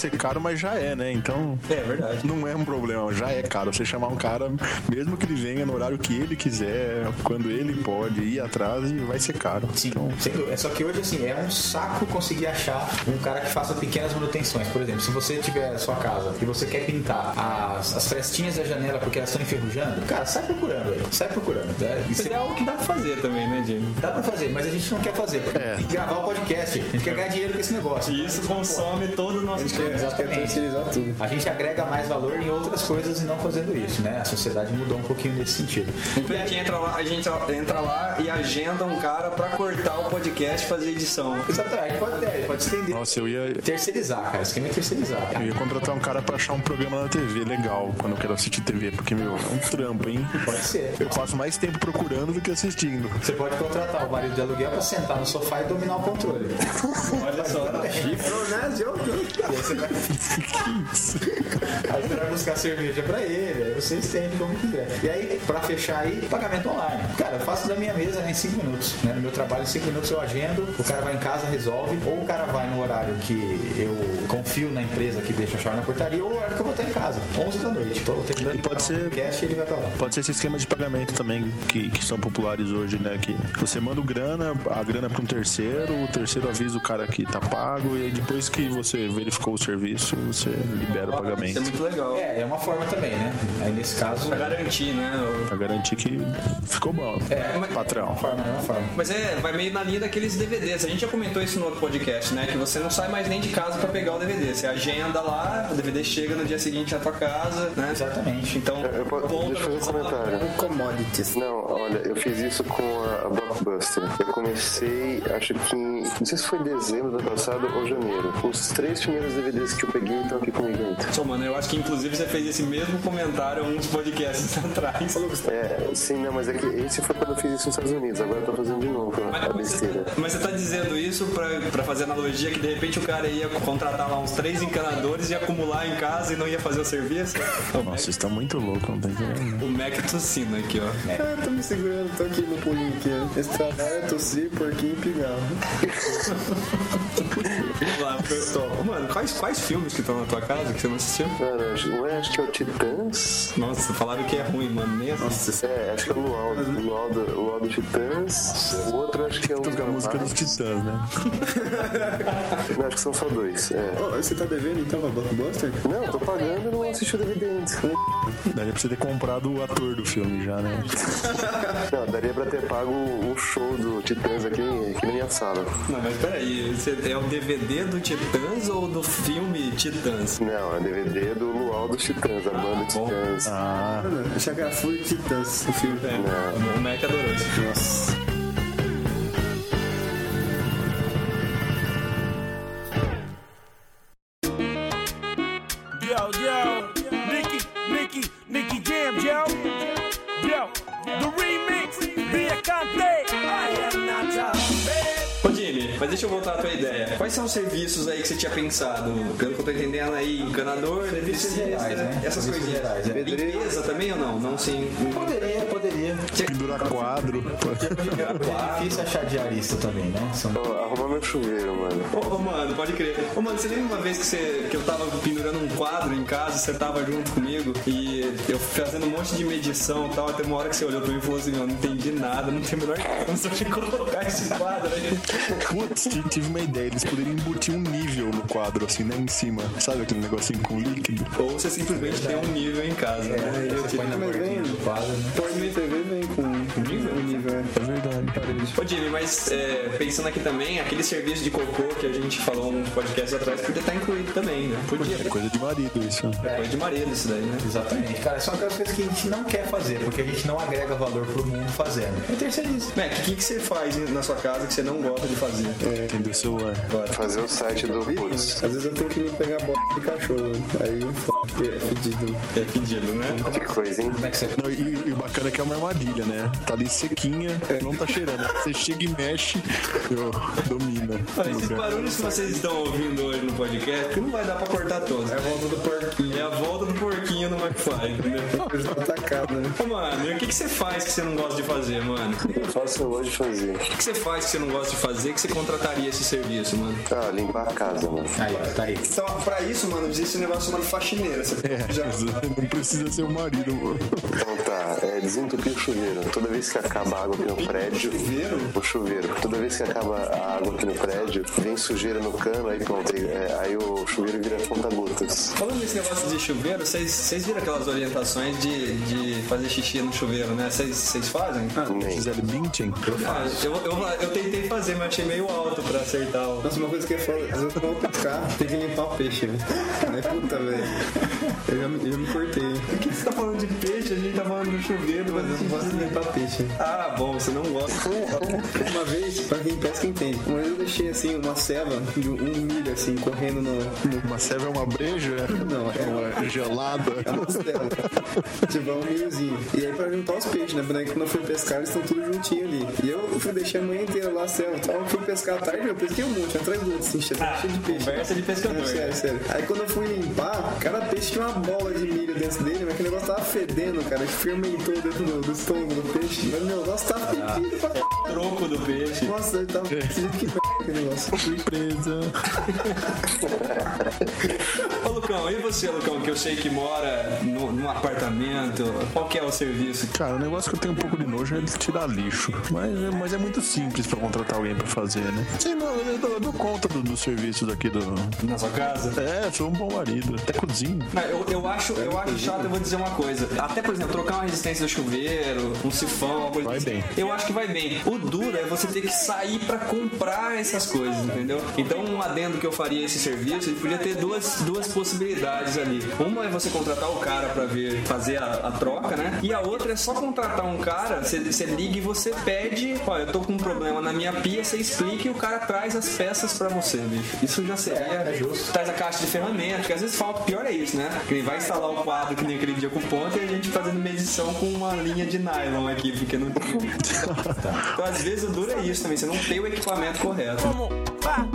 Ser caro, mas já é, né? Então. É verdade. Não é um problema, já é caro. Você chamar um cara, mesmo que ele venha no horário que ele quiser, quando ele pode ir atrás, e vai ser caro. Sim, Então, sem dúvida. É só que hoje, assim, é um saco conseguir achar um cara que faça pequenas manutenções. Por exemplo, se você tiver a sua casa e você quer pintar as, as frestinhas da janela porque elas estão enferrujando, cara, sai procurando aí. Sai procurando. Né? Isso você- é algo que dá pra fazer também, né, Jimmy? Dá pra fazer, mas a gente não quer fazer. porque É. Tem que gravar o podcast. A gente quer ganhar dinheiro com esse negócio. E isso consome todo o nosso tempo. Exatamente. terceirizar tudo. A gente agrega mais valor em outras coisas e não fazendo isso, né? A sociedade mudou um pouquinho nesse sentido. Então a gente entra lá, a gente entra lá e agenda um cara pra cortar o podcast e fazer edição. Exatamente, pode, é, pode estender. nossa, eu ia, Terceirizar, cara. O esquema é terceirizar. eu ia contratar um cara pra achar um programa na TV legal quando eu quero assistir TV, porque, meu, é um trampo, hein? Pode ser. Eu passo mais tempo procurando do que assistindo. Você pode contratar o marido de aluguel pra sentar no sofá e dominar o controle. Olha só. E aí você vai... aí você vai buscar cerveja pra ele, aí você estende como quiser. E aí, pra fechar aí, pagamento online. Cara, eu faço da minha mesa né, em 5 minutos. Né? No meu trabalho, em 5 minutos eu agendo, o cara vai em casa, resolve, ou o cara vai no horário que eu confio na empresa que deixa a chave na portaria, ou o horário que eu vou estar em casa, 11 da noite. Tô terminando de pode ser- um e ele vai pra lá. Pode ser esse esquema de pagamento também que, que são populares hoje, né? Que você manda o grana, a grana para um terceiro, o terceiro avisa o cara que tá pago e aí depois que você verificou o serviço, você libera o Isso é pagamento. muito legal. É, é uma forma também, né? Aí nesse caso. Pra garantir, né? o- Pra garantir que ficou bom. É, mas- Patrão. Uma forma, é uma forma. Mas é, vai meio na linha daqueles DVDs. A gente já comentou isso no outro podcast, né? Que você não sai mais nem de casa pra pegar o DVD. Você agenda lá, o DVD chega no dia seguinte na tua casa, né? Exatamente. Então, Eu posso, ponto- deixa eu fazer um comentário. Commodities. Não, olha, eu fiz isso com a, a Blockbuster. Eu comecei, acho que em, não sei se foi dezembro do ano passado ou janeiro. Os três primeiros DVDs que eu peguei estão aqui comigo ainda. Só, mano, eu acho que inclusive você fez esse mesmo comentário uns podcasts atrás. É, sim, não, mas é que esse foi quando eu fiz isso nos Estados Unidos. Agora eu tô fazendo de novo a Mas você, besteira. mas você tá dizendo isso pra, pra fazer analogia que de repente o cara ia contratar lá uns três encanadores e acumular em casa e não ia fazer o serviço? Mac, Nossa, vocês estão muito loucos, não tá entendendo? o Mac tossindo aqui, ó. Ah, tô me segurando, tô aqui no pulinho aqui. ó. Esse trabalho é tossir, porquinho e pigarro. Vamos lá, tô. Mano, quais, quais filmes que estão na tua casa que você não assistiu? Mano, acho- não é, acho que é o Titãs. Nossa, falaram que é ruim, mano. Nem assisti. É, acho que é o Luau, o Luau do, Luau do Titãs. O outro acho que é o. Toca a música dos Titãs, né? Não, acho que são só dois. É. Ô, você tá devendo então pra Blockbuster? Não, tô pagando e não assisti o DVD antes. Daria pra você ter comprado o ator do filme já, né? Não, daria pra ter pago o show do Titãs aqui, aqui na minha sala. Não, mas peraí, você é o DVD do Titãs ou do filme Titãs? Não, é DVD do Luau dos Titãs, a banda Titãs. Ah, achei que era Fúria Titãs o filme. É, o Mac adorou esse filme. Nossa. Yo, yo, Nicky, Nicky, Nicky Jam, yo. Yo, the remix, mas deixa eu voltar à tua ideia. Quais são os serviços aí que você tinha pensado? Pelo que eu tô entendendo aí, encanador, Serviços gerais, né? essas Serviços coisinhas. gerais, é. Limpeza também ou não? Não sim. Poderia, poderia. pendurar quadro. É difícil achar diarista também, né? São... Arrumar meu chuveiro, mano. Ô, ô, mano, pode crer. Ô, mano, você lembra uma vez que, você, que eu tava pendurando um quadro em casa, você tava junto comigo e eu fazendo um monte de medição e tal, até uma hora que você olhou pra mim e falou assim, eu não entendi nada, não tem a menor chance de colocar esse quadro aí. Tive uma ideia. Eles poderiam embutir um nível no quadro, assim, né? Em cima. Sabe aquele negocinho com líquido? Ou você simplesmente tem um nível em casa, né? E eu Você põe na vem- do quadro, né? Põe minha TV vem com nível é. É verdade. Ô Jimmy, mas é, pensando aqui também, aquele serviço de cocô que a gente falou uns podcasts atrás podia estar incluído também, né? Podia. É coisa de marido isso. É coisa de marido isso daí, né? Exatamente. Cara, são aquelas coisas que a gente não quer fazer, porque a gente não agrega valor pro mundo fazendo. É terceiriza. Mac, o que, que você faz na sua casa que você não gosta de fazer? Entendeu o celular? Fazer o site do Putz. Às vezes eu tenho que me pegar bola de cachorro. Aí, É fedido. É pedido, né? Que coisa, hein? Como é que você. Não, e, e o bacana é que é uma armadilha, né? Tá ali sequinha, não tá cheirando. Você chega e mexe, eu, domina. Olha, esses barulhos que vocês estão ouvindo hoje no podcast, que não vai dar pra cortar todos. É a volta do porquinho. É a volta do porquinho no McFly, entendeu? Atacado, né? Ô, mano, e o que, que você faz que você não gosta de fazer, mano? Eu faço de fazer. O que, que você faz que você não gosta de fazer que você contrataria esse serviço, mano? Ah, limpar a casa, mano. Aí, tá aí. Então, pra isso, mano, existe um negócio chamado faxineira. É, já... não precisa ser o marido, mano. Então tá, é desentupir o chuveiro. Toda vez que acaba a água aqui no prédio. chuveiro? O chuveiro. Toda vez que acaba a água aqui no prédio, vem sujeira no cano, aí pronto. Aí, é, aí o chuveiro vira conta-gotas. Falando nesse negócio de chuveiro, vocês vocês viram aquelas orientações de, de fazer xixi no chuveiro, né? Vocês fazem? Nem. Gisele Bündchen. Ah, eu, eu, eu tentei fazer, mas achei meio alto pra acertar o. Nossa, uma coisa que é foda, às vezes eu vou pescar, tem que limpar o peixe, né? Aí, puta, velho. Eu já, me- eu já me cortei. Por que você tá falando de peixe? A gente tá falando do chuveiro, Mas eu não gosto de limpar peixe. Ah, bom, você não gosta. Uma vez, pra quem pesca entende, uma vez eu deixei assim uma ceva de um milho assim, correndo no. no- Uma ceva é uma breja? Não, é Uma gelada? É uma costela. tipo, é um milhozinho. E aí pra juntar os peixes, né? Porque quando eu fui pescar, eles estão tudo juntinho ali. E eu fui deixar a manhã inteira lá, céu. Então eu fui pescar à tarde, eu pesquei um monte, atrás do outro, assim, cheio cheio de peixe. Conversa de pescador. É, sério, sério. Aí quando eu fui limpar, cada peixe tinha uma bola de milho dentro dele, mas aquele negócio tava fedendo, cara, fermentou dentro do, do estômago do peixe. Mas meu negócio tava fedido pra c... Troco do peixe. Nossa, ele tava fedido que merda aquele negócio. Surpresa. Lucão, e você, Lucão, que eu sei que mora no, num apartamento, qual que é o serviço? Cara, o negócio que eu tenho um pouco de nojo é de tirar lixo. Mas, é- mas é muito simples pra contratar alguém pra fazer, né? Sim, não, eu dou, eu dou conta do- dos serviços aqui do. Na sua casa? É, sou um bom marido. Até cozinho. Não, eu, eu, acho, eu acho chato, eu vou dizer uma coisa. Até, por exemplo, trocar uma resistência do chuveiro, um sifão, uma coisa Vai assim. bem. Eu acho que vai bem. O duro é você ter que sair pra comprar essas coisas, entendeu? Então, um adendo que eu faria a esse serviço, ele podia ter duas, duas possibilidades ali. Uma é você contratar o cara pra ver, fazer a, a troca, né? E a outra é só contratar um cara, você, liga e você pede, olha, eu tô com um problema na minha pia, você explica e o cara traz as peças pra você, bicho. Isso já seria. É, é justo. Traz a caixa de ferramentas, porque às vezes falta, pior é isso, né? Que ele vai instalar o quadro que nem aquele dia com o ponto e a gente fazendo medição com uma linha de nylon aqui, porque não. Então às vezes o duro é isso também, você não tem o equipamento correto. Como va,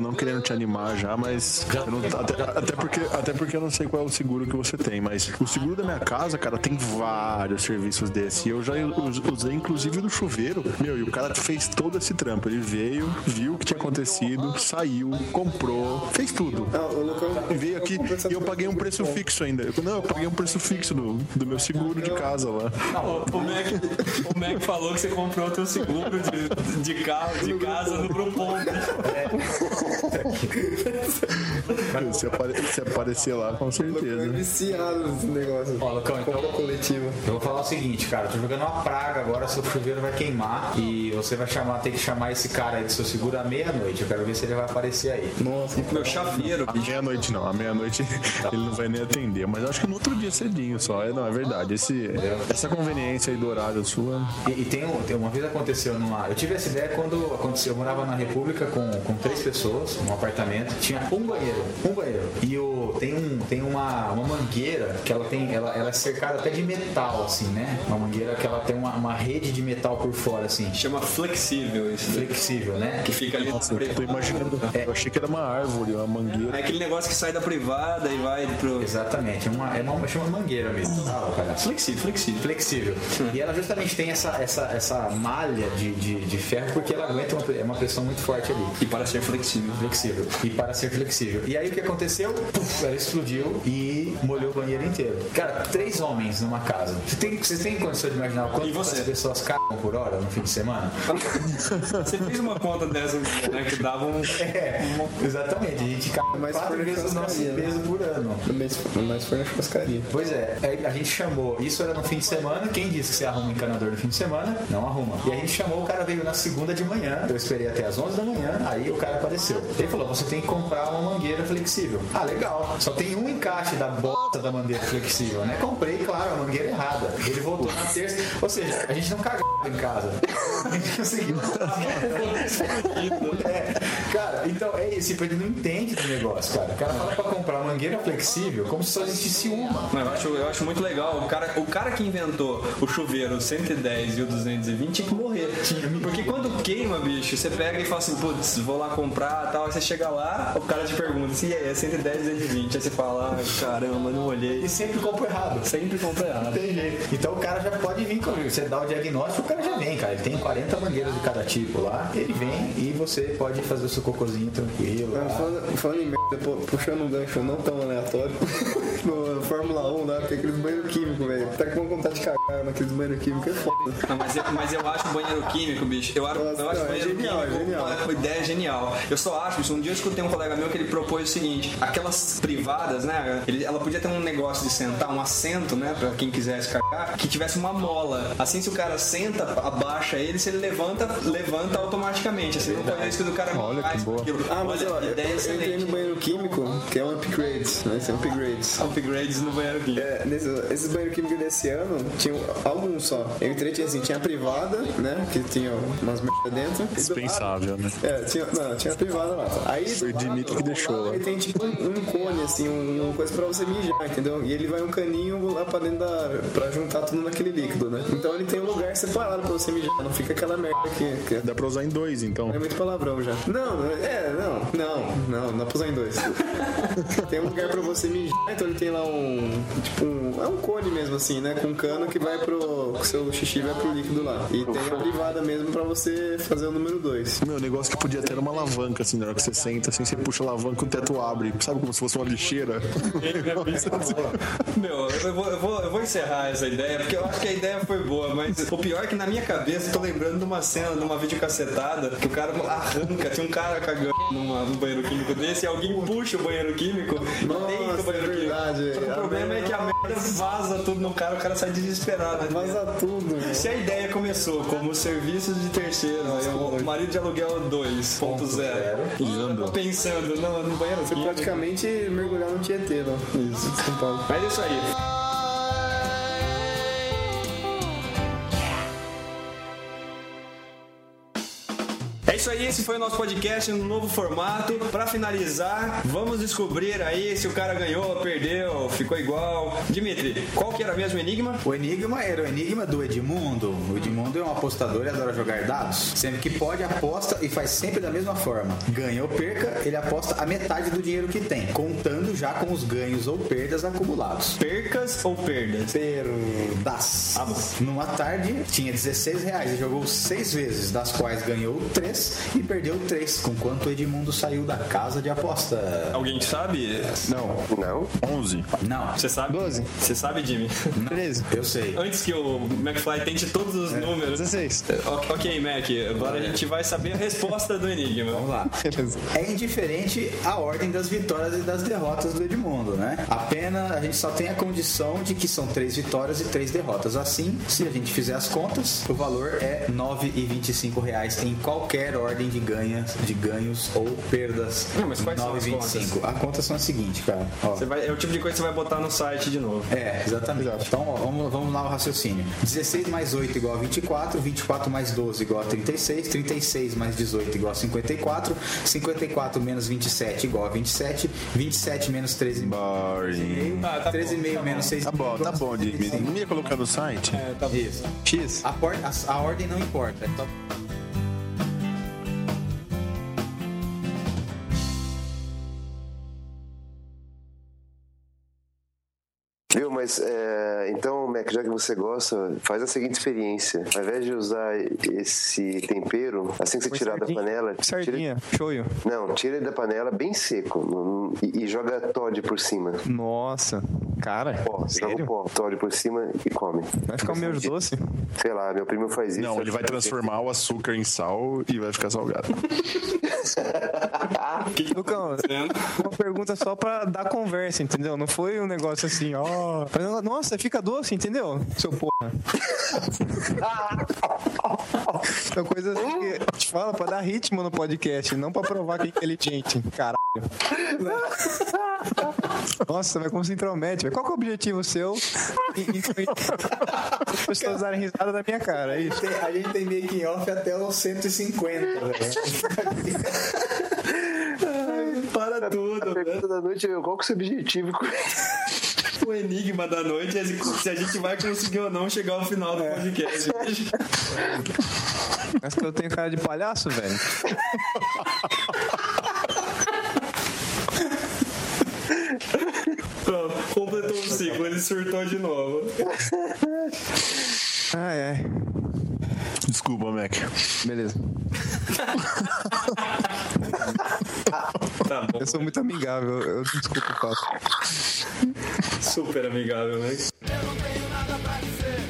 não querendo, não querendo te animar já, mas eu não- até, até porque, até porque eu não sei qual é o seguro que você tem, mas o seguro da minha casa, cara, tem vários serviços desse. E eu já us- usei inclusive do chuveiro. Meu, e o cara fez todo esse trampo. Ele veio, viu o que tinha acontecido, saiu, comprou, fez tudo. E veio aqui e eu paguei um preço fixo ainda. Eu- Não, eu paguei um preço fixo do, do meu seguro de casa lá. O Mac, o Mac falou que você comprou o teu seguro de, de carro, de casa no Groupon. Se, apare- se aparecer lá, com É certeza. viciado nesse negócio. Ó, Lucão, então- coletiva. Eu vou falar o seguinte, cara, tô jogando uma praga agora, seu chuveiro vai queimar e você vai chamar, ter que chamar esse cara aí do seu seguro à meia-noite. Eu quero ver se ele vai aparecer aí. Nossa, Meu chafeiro, À meia-noite não, à meia-noite ele não vai nem atender. Mas acho que no outro dia cedinho só. É, não, é verdade. Esse, essa conveniência aí do horário sua. E, e tem, tem uma vez aconteceu numa. Eu tive essa ideia quando aconteceu. Eu morava na República com, com três pessoas, num apartamento. Tinha um banheiro, um banheiro. E o, tem, um, tem uma, uma mangueira que ela tem. Ela, ela é cercada até de metal, assim, né? Uma mangueira que ela tem uma, uma rede de metal por fora, assim. Chama flexível isso. né? Flexível, né? Que fica ali. Nossa, eu tô imaginando. Eu achei que era uma árvore, uma mangueira. É aquele negócio que sai da privada e vai pro. Exatamente, é uma, é uma, chama mangueira mesmo. Ah, cara. Flexível, flexível. flexível. E ela justamente tem essa, essa, essa malha de, de, de ferro porque ela aguenta uma, é uma pressão muito forte ali. E para ser flexível. Flexível. E para ser flexível. E aí o que aconteceu? Puf, ela explodiu e molhou o banheiro inteiro. Cara, três homens numa casa. Você tem, você tem condição de imaginar E quantas você? pessoas cagam por hora no fim de semana? Você fez uma conta dessa, né? Que dava um. É, exatamente. A gente caga Mas quatro vezes o nosso né? peso por ano. mas, mas foi na churrascaria. Pois é, aí a gente chamou, isso era no fim de semana, quem disse que você arruma um encanador no fim de semana? Não arruma. E a gente chamou, o cara veio na segunda de manhã, eu esperei até as 11 da manhã, aí o cara apareceu. Ele falou: você tem que comprar uma mangueira flexível. Ah, legal. Só tem um encaixe da bosta da mangueira flexível, né? Comprei, claro, a mangueira errada. Ele voltou na terça. Ou seja, a gente não cagava em casa. A gente conseguiu. É, cara, então é isso. Tipo, ele não entende do negócio, cara. O cara fala pra comprar uma mangueira flexível como se só existisse uma. Eu acho, eu acho muito legal. O cara, o cara que inventou o chuveiro 110 e o 220 tinha que morrer. Porque quando queima, bicho, você pega e fala assim, putz, vou lá comprar tal. Aí você chega lá, o cara te pergunta se é 110 e 220. Aí você fala, ah, caramba, não olhei. E sempre compra errado. Sempre compra errado. Tem jeito. Então o cara já pode vir comigo. Você dá o diagnóstico, o cara já vem, cara. Ele tem 40 mangueiras de cada tipo lá. Ele vem e você pode fazer o seu cocôzinho tranquilo. Não, lá. Falando, falando em merda, pu- puxando um gancho não tão aleatório, no Fórmula 1 lá tem aqueles banheiros químicos, velho. Tá com vontade de cagar naqueles banheiros químicos, é foda. Não, mas, eu, mas eu acho banheiro químico, bicho. Eu, acho- Nossa, eu acho não, é banheiro genial, é químico genial. uma ideia genial. Eu só acho isso. Um dia eu escutei um colega meu que ele propôs o seguinte: aquelas privadas, né? ele- ela podia ter um negócio de sentar, um assento, né? Pra quem quisesse cagar, que tivesse uma mola. Assim, se o cara senta, abaixa ele, se ele levanta, levanta automaticamente. Assim, não põe o risco do cara Olha que boa. aquilo. Ah, mas Olha, ó, eu, ideia eu entrei no excelente. banheiro químico, que é um upgrade, né? São upgrades. Upgrades no banheiro químico. É, nesse- esses banheiros químicos desse ano, tinham alguns só. Eu entrei, tinha assim, tinha a privada, né? Que tinha umas merda dentro. Dispensável, né? É, tinha, não, tinha a privada lá. Aí Foi o lado, que deixou lá. Ele tem tipo um, cone, assim, um, uma coisa pra você mijar, entendeu? E ele vai um caninho lá pra dentro da. pra juntar tudo naquele líquido, né? Então ele tem um lugar separado pra você mijar, não fica aquela merda que. que Dá pra usar em dois, então. é muito palavrão já. Não, não, é, não, não, não, não dá pra usar em dois. tem um lugar pra você mijar, então ele tem lá um. Tipo um. É um cone mesmo, assim, né? Com um cano que vai pro. O seu xixi vai pro líquido lá. E tem a privada mesmo pra você fazer o número dois. Meu, o negócio que podia ter era uma alavanca, assim, na hora que você senta, assim, você puxa a alavanca, o teto abre. Sabe como se fosse uma lixeira? Meu, eu vou, eu, vou, eu vou encerrar essa ideia, porque eu acho que a ideia foi boa, mas o pior é que na minha cabeça eu tô lembrando de uma cena, de uma videocassetada, que o cara arranca, tinha um cara cagando numa, num banheiro químico desse e alguém puxa o banheiro químico Nossa, deita o banheiro é verdade, químico. Só que a O problema é que a merda vaza tudo no cara, o cara sai desesperado. né? Vaza tudo, meu. Se a ideia começou como serviços de terceiro, o marido de aluguel 2.0, tô pensando no, no banheiro Você químico. praticamente mergulhar no Tietê. Isso, em São Paulo. Mas é isso aí. Isso aí, esse foi o nosso podcast no novo formato. Pra finalizar, vamos descobrir aí se o cara ganhou, perdeu, ficou igual. Dimitri, qual que era mesmo o enigma? O enigma era o enigma do Edmundo. O Edmundo é um apostador e adora jogar dados. Sempre que pode, aposta e faz sempre da mesma forma. Ganha ou perca, ele aposta a metade do dinheiro que tem, contando já com os ganhos ou perdas acumulados. Percas ou perdas? Perdas. Numa tarde, tinha 16 reais e jogou seis vezes, das quais ganhou três e perdeu três, com quanto o Edmundo saiu da casa de aposta. Alguém sabe? Não. Não? 11. Não, Você sabe? 12. Você sabe, Jimmy? 13. eu sei. Antes que o McFly tente todos os números. 16. Ok, Mac, agora a gente vai saber a resposta do enigma. Vamos lá. Beleza. É indiferente a ordem das vitórias e das derrotas do Edmundo, né? Apenas a gente só tem a condição de que são três vitórias e três derrotas. Assim, se a gente fizer as contas, o valor é 9,25 reais em qualquer ordem de ganhos, de ganhos ou perdas. Não, mas quais são as 9,25. A conta são a seguinte, cara. Ó. Você vai, é o tipo de coisa que você vai botar no site de novo. É, exatamente. Então, ó, vamos, vamos lá o raciocínio. 16 mais 8 igual a 24, 24 mais 12 igual a 36, 36 mais 18 igual a 54, 54 menos 27 igual a 27, 27 menos 13 Boring. Ah, tá 13,5 bom, menos 6 Tá bom, tá bom, Jimmy. Não ia colocar no site? É, tá bom. Isso. X. A, por- a- a ordem não importa. É só- mas é, então, Mac, já que você gosta, faz a seguinte experiência. Ao invés de usar esse tempero, assim que você tirar da sardinha. panela, tira, Sardinha, shoyu. não, tira ele da panela bem seco e, e joga Todd por cima. Nossa, cara, Pó, joga o sério? pó, por cima e come. Vai ficar meio doce? Sei lá, meu primo faz isso. Não, ele vai transformar o açúcar em sal e vai ficar salgado. Lucão, uma pergunta só pra dar conversa, entendeu? Não foi um negócio assim, ó. Nossa, fica doce, entendeu? Seu porra. São coisas que a gente fala pra dar ritmo no podcast, não pra provar que é inteligente. Caralho. Nossa, mas como se intromete, velho. Qual que é o objetivo seu em, em, as pessoas darem risada da minha cara? É isso. Tem- a gente tem making off até os 150, velho. Para tudo, A pergunta da noite é qual que é o seu objetivo com O enigma da noite é se a gente vai conseguir ou não chegar ao final do podcast. Mas que eu tenho cara de palhaço, velho. Pronto, completou o ciclo, ele surtou de novo. Ai, ai. Desculpa, Mac. Beleza. tá bom. Eu sou muito amigável, eu desculpo o papo. Super amigável, né? Eu não tenho nada pra dizer.